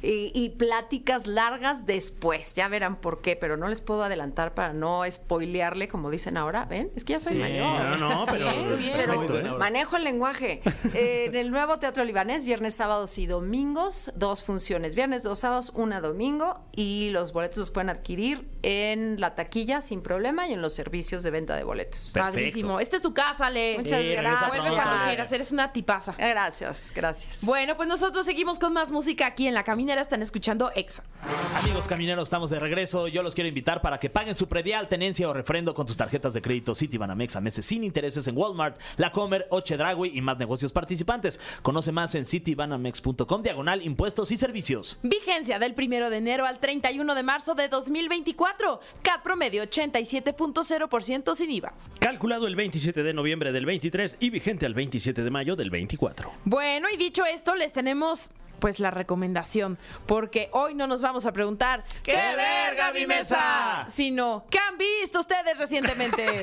Speaker 4: y, y pláticas largas después. Ya verán por qué, pero no les puedo adelantar para no spoilearle, como dicen ahora. ¿Ven? Es que ya soy
Speaker 3: Sí,
Speaker 4: mayor.
Speaker 2: No, no, pero
Speaker 4: Entonces,
Speaker 1: bien.
Speaker 4: pero
Speaker 2: perfecto, ¿eh?
Speaker 4: manejo el lenguaje. Eh, en el nuevo Teatro Libanés, viernes, sábados y domingos, dos funciones. Viernes, dos sábados, una domingo. Y los boletos los pueden adquirir en la taquilla sin problema y en los servicios de venta de boletos.
Speaker 2: Perfecto.
Speaker 1: Padrísimo. Esta es tu casa, Ale.
Speaker 4: Muchas
Speaker 2: Sí,
Speaker 4: gracias.
Speaker 1: Vuelve cuando quieras, eres una tipaza.
Speaker 4: Gracias, gracias.
Speaker 1: Bueno, pues nosotros seguimos con más música aquí en La Caminera. Están escuchando Exa.
Speaker 3: Amigos camineros, estamos de regreso. Yo los quiero invitar para que paguen su predial, tenencia o refrendo con tus tarjetas de crédito Citibanamex a meses sin intereses en Walmart, La Comer, Oche Dragui y más negocios participantes. Conoce más en citibanamex.com, diagonal impuestos y servicios.
Speaker 1: Vigencia del 1 de enero al 31 de marzo de 2024. CAT promedio 87.0% sin IVA.
Speaker 2: Calculado el 27 de noviembre del 23 y vigente al 27 de mayo del 24.
Speaker 1: Bueno, y dicho esto, les tenemos pues la recomendación, porque hoy no nos vamos a preguntar
Speaker 3: ¡Qué verga mi mesa!
Speaker 1: Sino, ¿qué han visto ustedes recientemente?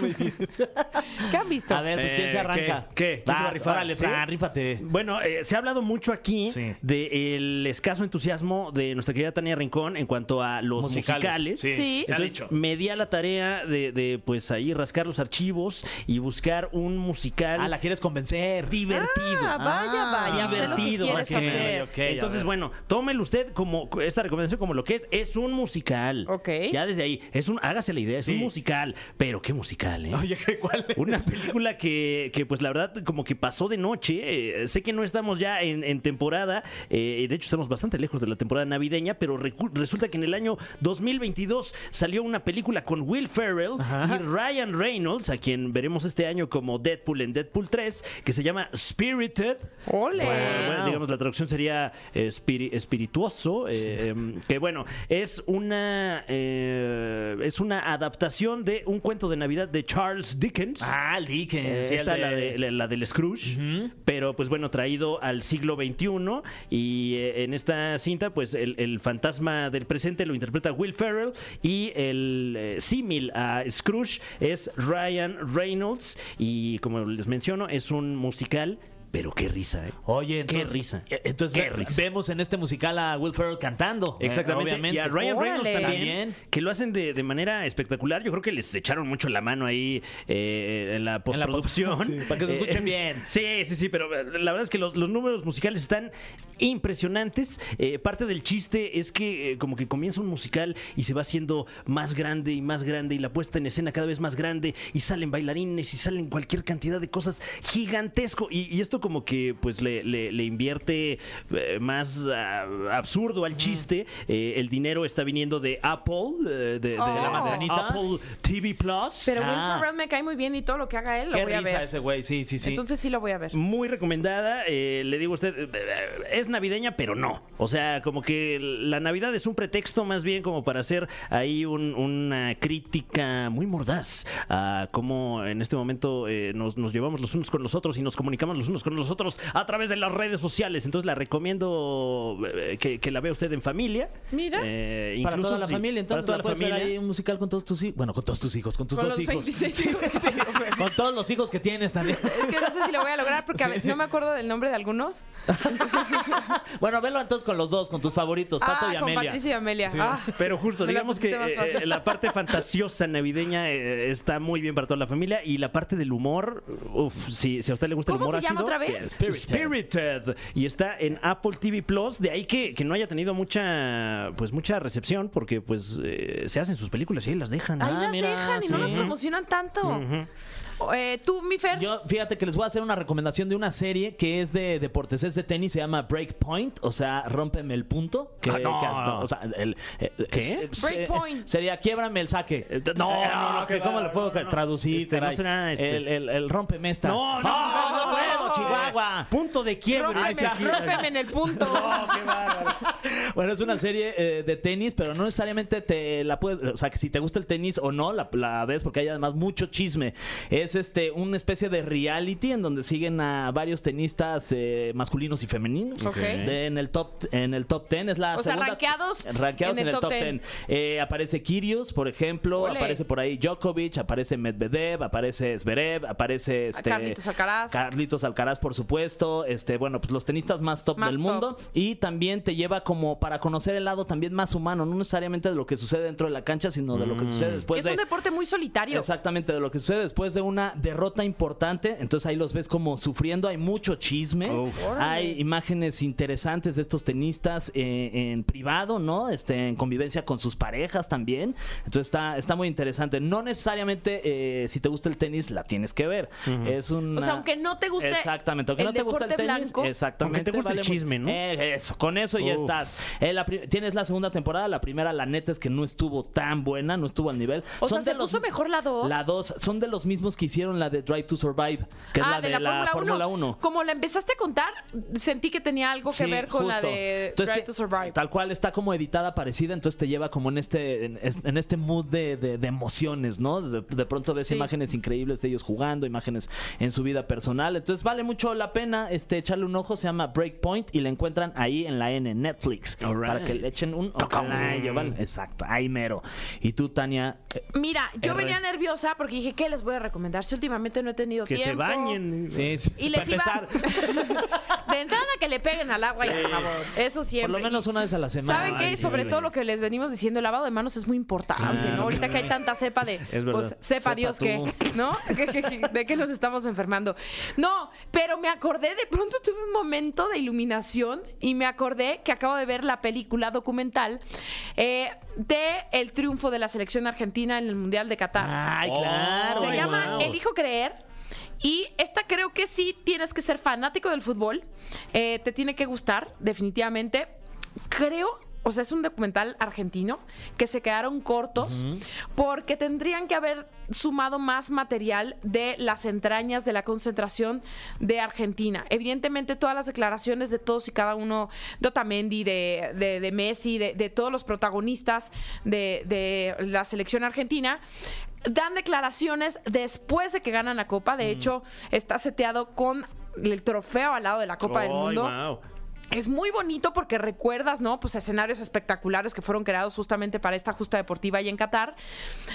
Speaker 1: ¿Qué han visto?
Speaker 3: A ver, pues ¿quién
Speaker 2: Eh,
Speaker 3: se arranca?
Speaker 2: ¿qué? ¿Qué? ¿Quién se va a
Speaker 3: Vas,
Speaker 2: rifar?
Speaker 3: órale,
Speaker 2: ¿Sí?
Speaker 3: Fran, rífate.
Speaker 2: Bueno, eh, se ha hablado mucho aquí
Speaker 3: Sí.
Speaker 2: del escaso entusiasmo de nuestra querida Tania Rincón en cuanto a los musicales.
Speaker 3: Musicales, sí.
Speaker 1: Sí.
Speaker 3: Se ha
Speaker 2: Entonces,
Speaker 3: dicho.
Speaker 2: me di a la tarea de, de, pues ahí rascar los archivos y buscar un musical
Speaker 3: Ah, la quieres convencer.
Speaker 2: divertido.
Speaker 1: Ah, vaya, vaya, sé lo que
Speaker 2: divertido.
Speaker 1: quieres. Hacer.
Speaker 2: Entonces, bueno, tómelo usted como esta recomendación como lo que es. Es un musical.
Speaker 1: Ok.
Speaker 2: Ya desde ahí, es un, hágase la idea, es
Speaker 3: Sí.
Speaker 2: un musical. Pero qué musical, ¿eh?
Speaker 3: Oye, ¿qué- ¿cuál es?
Speaker 2: Una película que, que, pues la verdad como que pasó de noche. Eh, sé que no estamos ya en, en temporada, eh, de hecho estamos bastante lejos de la temporada navideña, pero resulta que en el año 2022 salió una película con Will Ferrell y Ryan Reynolds, a quien veremos este año como Deadpool en Deadpool 3, que se llama Spirited.
Speaker 1: ¡Ole!
Speaker 2: Bueno, bueno, digamos, la traducción sería eh, espiri- espirituoso. eh, em, que bueno, es una eh, es una adaptación de un cuento de Navidad de Charles Dickens.
Speaker 3: Ah, Dickens. sí,
Speaker 2: esta la, de, la, la del Scrooge, pero pues bueno, traído al siglo XXI y en esta cinta pues el, el fantasma del presente lo interpreta Will Ferrell y el símil a Scrooge es Ryan Reynolds y como les menciono es un musical pero qué risa, ¿eh?
Speaker 3: Oye,
Speaker 2: Qué
Speaker 3: entonces,
Speaker 2: risa.
Speaker 3: eh, entonces
Speaker 2: Qué risa.
Speaker 3: vemos en este musical a Will Ferrell cantando. eh,
Speaker 2: Exactamente.
Speaker 3: obviamente.
Speaker 2: Y a Ryan Reynolds
Speaker 1: Órale.
Speaker 2: también,
Speaker 3: También.
Speaker 2: que lo hacen de, de manera espectacular. Yo creo que les echaron mucho la mano ahí eh, en la postproducción.
Speaker 3: post- sí, para que se escuchen bien.
Speaker 2: Sí, sí, sí, pero eh, la verdad es que los, los números musicales están impresionantes. Eh, parte del chiste es que eh, como que comienza un musical y se va haciendo más grande y más grande y la puesta en escena cada vez más grande y salen bailarines y salen cualquier cantidad de cosas gigantesco y, y esto como que pues le, le- le invierte eh, más ah, absurdo al chiste. Eh, el dinero está viniendo de Apple, eh, de, de
Speaker 1: Oh. ¿De la
Speaker 3: manzanita?
Speaker 2: Apple TV Plus.
Speaker 1: Pero Will
Speaker 3: Ah.
Speaker 1: Ferrell me cae muy bien y todo lo que haga él lo
Speaker 3: Qué
Speaker 1: voy a
Speaker 3: risa
Speaker 1: ver.
Speaker 3: ese güey, sí, sí, sí.
Speaker 1: Entonces sí lo voy a ver.
Speaker 2: Muy recomendada, eh, le digo a usted, eh, es navideña, pero no. O sea, como que la Navidad es un pretexto más bien como para hacer ahí un- una crítica muy mordaz a cómo en este momento eh, nos, nos llevamos los unos con los otros y nos comunicamos los unos con los otros a través de las redes sociales. Entonces la recomiendo eh, que, que la vea usted en familia.
Speaker 1: Mira.
Speaker 2: Eh,
Speaker 3: para
Speaker 2: incluso
Speaker 3: toda la
Speaker 2: si-
Speaker 3: familia, entonces
Speaker 2: para toda
Speaker 3: la
Speaker 2: la
Speaker 3: puedes ver
Speaker 2: familia.
Speaker 3: ahí un musical con todos tus hijos. Bueno, con todos tus hijos, con tus
Speaker 1: Con
Speaker 3: dos
Speaker 1: los
Speaker 3: hijos.
Speaker 1: 26 hijos que tengo.
Speaker 3: Con todos los hijos que tienes también.
Speaker 1: Es que no sé si lo voy a lograr porque a ver, no me acuerdo del nombre de algunos.
Speaker 3: bueno, velo entonces con los dos, con tus favoritos, Pato
Speaker 1: ah,
Speaker 3: y
Speaker 1: con
Speaker 3: Amelia.
Speaker 1: Patricio y Amelia. Ah.
Speaker 2: Pero justo,
Speaker 1: Me la
Speaker 2: digamos que
Speaker 1: pusiste más
Speaker 2: eh, la parte fantasiosa navideña eh, está muy bien para toda la familia y la parte del humor, uff, si, si a usted le gusta
Speaker 1: ¿Cómo
Speaker 2: el humor
Speaker 1: se llama
Speaker 2: ácido,
Speaker 1: otra vez?
Speaker 2: Spirited. Spirited. Y está en Apple TV Plus, de ahí que, que no haya tenido mucha pues mucha recepción porque pues eh, se hacen sus películas y ahí las dejan.
Speaker 1: Ahí
Speaker 3: Ah,
Speaker 1: las
Speaker 3: mira,
Speaker 1: dejan y no
Speaker 3: sí.
Speaker 1: las promocionan tanto. Eh, Tú, mi Fer.
Speaker 3: Yo, fíjate que les voy a hacer una recomendación de una serie que es de deportes, es de tenis, se llama Breakpoint, o sea, rómpeme el punto. Que,
Speaker 2: Ah, no.
Speaker 3: que hasta- o sea, el, eh,
Speaker 2: ¿Qué?
Speaker 3: es- es-
Speaker 1: Breakpoint.
Speaker 3: eh, sería quiebrame el saque.
Speaker 2: Eh, no,
Speaker 3: Eh,
Speaker 2: no, no,
Speaker 3: que
Speaker 2: qué
Speaker 3: ¿Cómo le
Speaker 2: bárbaro,
Speaker 3: puedo
Speaker 2: no.
Speaker 3: traducir?
Speaker 2: Este, no será, este.
Speaker 3: El, el, el rómpeme esta.
Speaker 2: No, no,
Speaker 3: ¡Ah,
Speaker 2: no, no, no,
Speaker 3: Chihuahua!
Speaker 2: Punto de quiebre.
Speaker 1: Rómpeme, en el punto.
Speaker 3: Bueno, es una serie eh, de tenis, pero no necesariamente te la puedes, o sea, que si te gusta el tenis o no, la, la ves porque hay además mucho chisme. Es este una especie de reality en donde siguen a varios tenistas eh, masculinos y femeninos. De- en el top en el top 10 es la
Speaker 1: O sea,
Speaker 3: segunda-
Speaker 1: rankeados
Speaker 3: rankeados
Speaker 1: en el top 10.
Speaker 3: 10. Eh, aparece Kyrgios, por ejemplo,
Speaker 1: Ole.
Speaker 3: aparece por ahí Djokovic, aparece Medvedev, aparece Zverev, aparece este
Speaker 1: Carlitos Alcaraz.
Speaker 3: Carlitos Alcaraz, por supuesto. Este, bueno, pues los tenistas más top
Speaker 1: Más
Speaker 3: del
Speaker 1: top.
Speaker 3: mundo. Y también te lleva como para conocer el lado también más humano, no necesariamente de lo que sucede dentro de la cancha, sino de lo que sucede
Speaker 1: Que
Speaker 3: después
Speaker 1: es
Speaker 3: de.
Speaker 1: un deporte muy solitario.
Speaker 3: Exactamente, de lo que sucede después de una derrota importante. Entonces ahí los ves como sufriendo, hay mucho chisme,
Speaker 2: Uf.
Speaker 3: hay imágenes interesantes de estos tenistas eh, en privado, ¿no? Este, en convivencia con sus parejas también. Entonces está, está muy interesante. No necesariamente eh, si te gusta el tenis la tienes que ver. Es un
Speaker 1: O sea, aunque no te guste
Speaker 3: Exactamente, aunque
Speaker 1: el
Speaker 3: no te gusta el tenis,
Speaker 1: blanco,
Speaker 3: exactamente.
Speaker 2: Aunque te guste el chisme, ¿no?
Speaker 3: Eh, eso, con eso ya
Speaker 2: Uf.
Speaker 3: estás. Eh, la pri- tienes la segunda temporada, la primera la neta es que no estuvo tan buena, no estuvo al nivel.
Speaker 1: O sea, ¿se puso mejor la dos?
Speaker 3: La 2 son de los mismos que hicieron la de Drive to Survive, que es
Speaker 1: ah,
Speaker 3: la de, la, Fórmula 1.
Speaker 1: Como la empezaste a contar, sentí que tenía algo que
Speaker 3: Sí,
Speaker 1: ver con la de
Speaker 3: Entonces,
Speaker 1: Drive to Survive.
Speaker 3: Tal cual está como editada parecida, entonces te lleva como en este en, en este mood de, de- de emociones, ¿no? De, de pronto ves
Speaker 1: Sí.
Speaker 3: imágenes increíbles de ellos jugando, imágenes en su vida personal. Entonces vale mucho la pena este echarle un ojo, se llama Breakpoint y la encuentran ahí en la N, Netflix.
Speaker 2: All right.
Speaker 3: Para que le echen un. Exacto, ahí mero. Y tú, Tania,
Speaker 1: Mira, yo
Speaker 3: R.
Speaker 1: venía nerviosa porque dije, ¿qué les voy a recomendar? Si últimamente no he tenido
Speaker 2: Que
Speaker 1: tiempo.
Speaker 2: se bañen.
Speaker 3: sí, sí,
Speaker 1: Y les
Speaker 3: para
Speaker 1: iba... de entrada que le peguen al agua y al jabón. Eso siempre.
Speaker 3: por lo menos una vez a la semana.
Speaker 1: ¿Saben qué?
Speaker 2: Ay, sí,
Speaker 1: Sobre todo lo que les venimos diciendo, el lavado de manos es muy importante,
Speaker 2: Sí.
Speaker 1: ¿no? Ahorita que hay tanta cepa de,
Speaker 2: Es verdad.
Speaker 1: pues, sepa
Speaker 3: Sepa
Speaker 1: Dios
Speaker 3: tú.
Speaker 1: que, ¿no? Que- que- que- de que nos estamos enfermando. No, pero me acordé, de pronto tuve un momento de iluminación y me acordé que acabo de ver la película documental eh, de el triunfo de la selección argentina en el Mundial de Qatar.
Speaker 3: Ay, claro.
Speaker 1: Se
Speaker 3: ay,
Speaker 1: llama
Speaker 3: wow.
Speaker 1: Elijo Creer. Y esta creo que sí tienes que ser fanático del fútbol. Eh, te tiene que gustar, definitivamente. Creo. O sea, es un documental argentino que se quedaron cortos porque tendrían que haber sumado más material de las entrañas de la concentración de Argentina. Evidentemente, todas las declaraciones de todos y cada uno, de Otamendi, de, de- de Messi, de, de todos los protagonistas de, de la selección argentina, dan declaraciones después de que ganan la Copa. De hecho, está seteado con el trofeo al lado de la Copa del Mundo.
Speaker 2: wow.
Speaker 1: Es muy bonito porque recuerdas, ¿no? Pues escenarios espectaculares que fueron creados justamente para esta justa deportiva y en Qatar.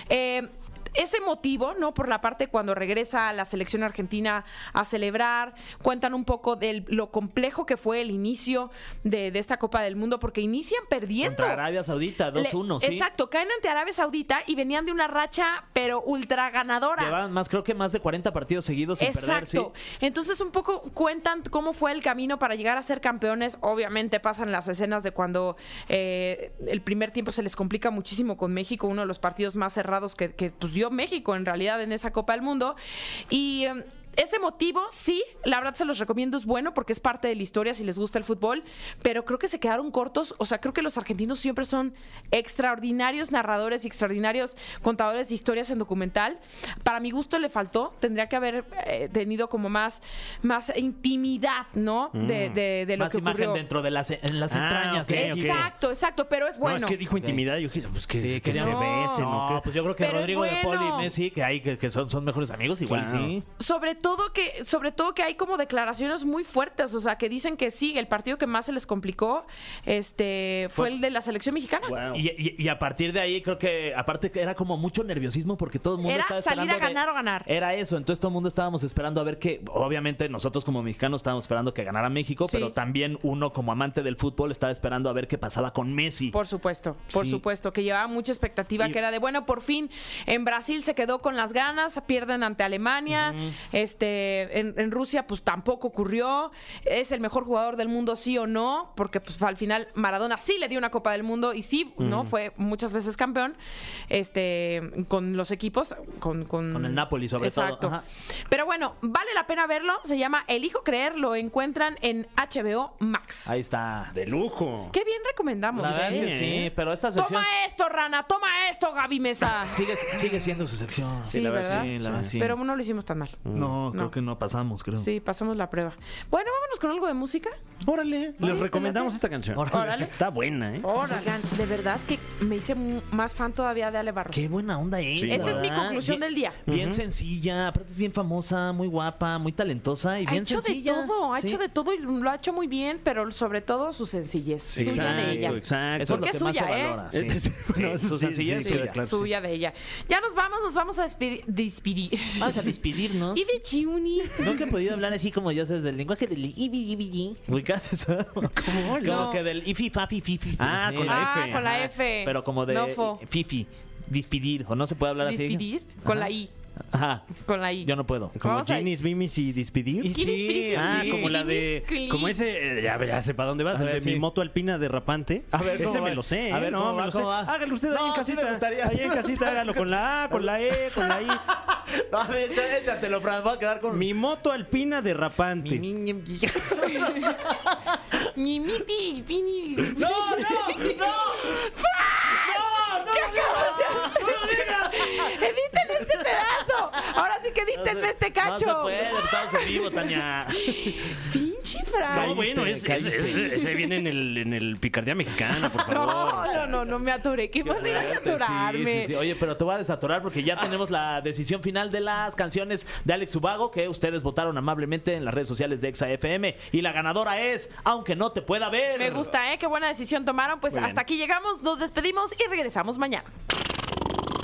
Speaker 1: Eh, ese motivo, ¿no? Por la parte cuando regresa a la selección argentina a celebrar, cuentan un poco de lo complejo que fue el inicio de, de esta Copa del Mundo, porque inician perdiendo.
Speaker 3: Contra Arabia Saudita,
Speaker 1: Le-
Speaker 3: 2-1, sí.
Speaker 1: Exacto, caen ante Arabia Saudita y venían de una racha, pero ultra ganadora.
Speaker 3: Llevaban más, creo que más de 40 partidos seguidos sin perder, sí.
Speaker 1: Exacto. Entonces un poco cuentan cómo fue el camino para llegar a ser campeones. Obviamente pasan las escenas de cuando eh, el primer tiempo se les complica muchísimo con México, uno de los partidos más cerrados que, que, pues, dio México en realidad en esa Copa del Mundo. Y eh, ese motivo, sí, la verdad se los recomiendo, es bueno porque es parte de la historia si les gusta el fútbol, pero creo que se quedaron cortos. O sea, creo que los argentinos siempre son extraordinarios narradores y extraordinarios contadores de historias en documental. Para mi gusto le faltó, tendría que haber eh, tenido como más, más intimidad, ¿no? De, de- de lo
Speaker 3: Más
Speaker 1: que
Speaker 3: imagen
Speaker 1: ocurrió.
Speaker 3: dentro de las, en las
Speaker 2: Ah,
Speaker 3: entrañas.
Speaker 2: ok,
Speaker 3: ¿eh?
Speaker 2: ok.
Speaker 1: Exacto, exacto, pero es bueno.
Speaker 2: No, es que dijo intimidad. Yo dije, pues que,
Speaker 3: Sí,
Speaker 2: que
Speaker 3: quería-
Speaker 2: se
Speaker 1: No.
Speaker 2: besen. ¿o
Speaker 3: No,
Speaker 2: qué?
Speaker 3: pues yo creo que
Speaker 1: Pero es
Speaker 3: Rodrigo de
Speaker 1: bueno.
Speaker 3: y Messi, que hay que, que son, son mejores amigos, igual
Speaker 2: Claro.
Speaker 3: sí.
Speaker 1: Sobre todo que, sobre todo que hay como declaraciones muy fuertes, o sea, que dicen que sí, el partido que más se les complicó, este, fue,
Speaker 3: Fue-
Speaker 1: el de la selección mexicana.
Speaker 2: Wow.
Speaker 3: Y, y- y a partir de ahí creo que aparte que era como mucho nerviosismo porque todo el mundo
Speaker 1: Era
Speaker 3: estaba
Speaker 1: salir a
Speaker 3: de-
Speaker 1: ganar o ganar.
Speaker 3: Era eso, entonces todo el mundo estábamos esperando a ver que obviamente nosotros como mexicanos estábamos esperando que ganara México,
Speaker 1: Sí.
Speaker 3: pero también uno como amante del fútbol estaba esperando a ver qué pasaba con Messi.
Speaker 1: Por supuesto, por
Speaker 3: Sí.
Speaker 1: supuesto, que llevaba mucha expectativa,
Speaker 3: Y-
Speaker 1: que era de, bueno, por fin en Brasil se quedó con las ganas, pierden ante Alemania, este, en, en Rusia pues tampoco ocurrió, es el mejor jugador del mundo sí o no, porque pues al final Maradona sí le dio una Copa del Mundo y sí, ¿no? Fue muchas veces campeón, este, con los equipos, con... Con,
Speaker 3: Con el Napoli, sobre todo, ajá.
Speaker 1: Pero bueno, vale la pena verlo, se llama Elijo Creer, lo encuentran en HBO Max.
Speaker 3: Ahí está.
Speaker 2: De lujo.
Speaker 1: Qué bien recomendamos.
Speaker 3: La verdad
Speaker 2: Sí,
Speaker 3: que sí,
Speaker 2: ¿eh?
Speaker 3: pero esta sección
Speaker 1: Toma esto, rana, toma esto, Gaby Mesa.
Speaker 3: sigue, sigue siendo su sección.
Speaker 1: Sí,
Speaker 3: la
Speaker 1: ¿verdad?
Speaker 3: Sí, la verdad sí.
Speaker 1: Pero no lo hicimos tan mal.
Speaker 3: no, creo que no pasamos, creo.
Speaker 1: Sí, pasamos la prueba. Bueno, vámonos con algo de música.
Speaker 2: Órale. Les recomendamos esta canción.
Speaker 1: Órale.
Speaker 2: Está buena, ¿eh?
Speaker 1: Oigan, de verdad que me hice más fan todavía de Ale Barros.
Speaker 3: Qué buena onda es.
Speaker 2: Sí.
Speaker 1: Esta es mi
Speaker 3: verdad.
Speaker 1: conclusión
Speaker 3: Bien-
Speaker 1: del día.
Speaker 3: Bien sencilla, aparte es bien famosa, muy guapa, muy talentosa y
Speaker 1: Ha
Speaker 3: bien
Speaker 1: hecho
Speaker 3: sencilla.
Speaker 1: de todo, ha
Speaker 3: Sí.
Speaker 1: hecho de todo y lo ha hecho muy bien, pero sobre todo su sencillez.
Speaker 3: Sí,
Speaker 1: suya de ella.
Speaker 2: exacto.
Speaker 3: Eso es lo
Speaker 1: Porque
Speaker 3: que
Speaker 1: es
Speaker 3: más se
Speaker 1: suya, ¿eh?
Speaker 3: valora. Sí,
Speaker 2: Sí,
Speaker 3: su
Speaker 2: sí,
Speaker 3: sencillez
Speaker 2: sí,
Speaker 3: es
Speaker 2: sí,
Speaker 3: suya.
Speaker 2: claro.
Speaker 1: Suya de ella. Ya nos vamos, nos vamos a despedir. despedir.
Speaker 3: Vamos a despedirnos.
Speaker 1: y de Chiuni.
Speaker 3: Nunca he podido hablar así como ya sabes del lenguaje del ibi. ¿Ubicas eso? ¿Cómo? Como
Speaker 1: No.
Speaker 3: que del ifi fafi fifi.
Speaker 2: Ah, con la
Speaker 1: Ah,
Speaker 2: F.
Speaker 1: con la
Speaker 3: Ajá.
Speaker 1: F.
Speaker 3: Pero como de
Speaker 1: Nofo.
Speaker 3: fifi. Despedir. O no se puede hablar así.
Speaker 1: Despedir con
Speaker 3: Ajá.
Speaker 1: la I.
Speaker 3: Ajá.
Speaker 1: Con la I.
Speaker 3: Yo no puedo.
Speaker 2: Como
Speaker 1: Vamos a-
Speaker 2: Ginis, Bimis y Despedir.
Speaker 3: Y sí,
Speaker 2: Ah,
Speaker 3: sí.
Speaker 2: como la de. Como ese. eh, Ya, ya sé para dónde vas.
Speaker 3: A
Speaker 2: el
Speaker 3: ver,
Speaker 2: de
Speaker 3: sí.
Speaker 2: mi moto alpina derrapante.
Speaker 3: A ver,
Speaker 2: ese
Speaker 3: ¿cómo
Speaker 2: me
Speaker 3: va?
Speaker 2: lo sé.
Speaker 3: A
Speaker 2: ¿eh?
Speaker 3: ver,
Speaker 2: no,
Speaker 3: ¿cómo
Speaker 2: me
Speaker 3: va?
Speaker 2: lo sé.
Speaker 3: ¿Cómo va?
Speaker 2: Hágalo usted ahí
Speaker 3: No,
Speaker 2: en
Speaker 3: sí
Speaker 2: casita.
Speaker 3: me gustaría,
Speaker 2: Ahí
Speaker 3: sí
Speaker 2: en
Speaker 3: me
Speaker 2: casita, hágalo con la A, con la E, con la I.
Speaker 3: A ver, échatelo, Fran. Voy a quedar con
Speaker 2: Mi moto alpina derrapante.
Speaker 1: Mimiti, Pini.
Speaker 3: ¡No, no! ¡No!
Speaker 1: ¿Qué acabas de hacer? Editen este pedazo. Ahora sí que edítenme este
Speaker 3: No se
Speaker 1: cacho.
Speaker 3: puede, estamos en vivo, Tania.
Speaker 1: Pinche Fran.
Speaker 2: No, bueno, ese, ese-
Speaker 3: caíste.
Speaker 2: ese viene en el, en el Picardía Mexicana, por favor.
Speaker 1: No, no, no, no me atoré. Qué manera de atorarme.
Speaker 3: sí, sí, sí. Oye, pero te voy a desatorar porque ya tenemos la decisión final de las canciones de Alex Ubago que ustedes votaron amablemente en las redes sociales de Exa FM y la ganadora es Aunque no te pueda ver.
Speaker 1: Me gusta, ¿eh? Qué buena decisión tomaron. Pues
Speaker 2: Muy bien.
Speaker 1: hasta aquí llegamos, nos despedimos y regresamos mañana.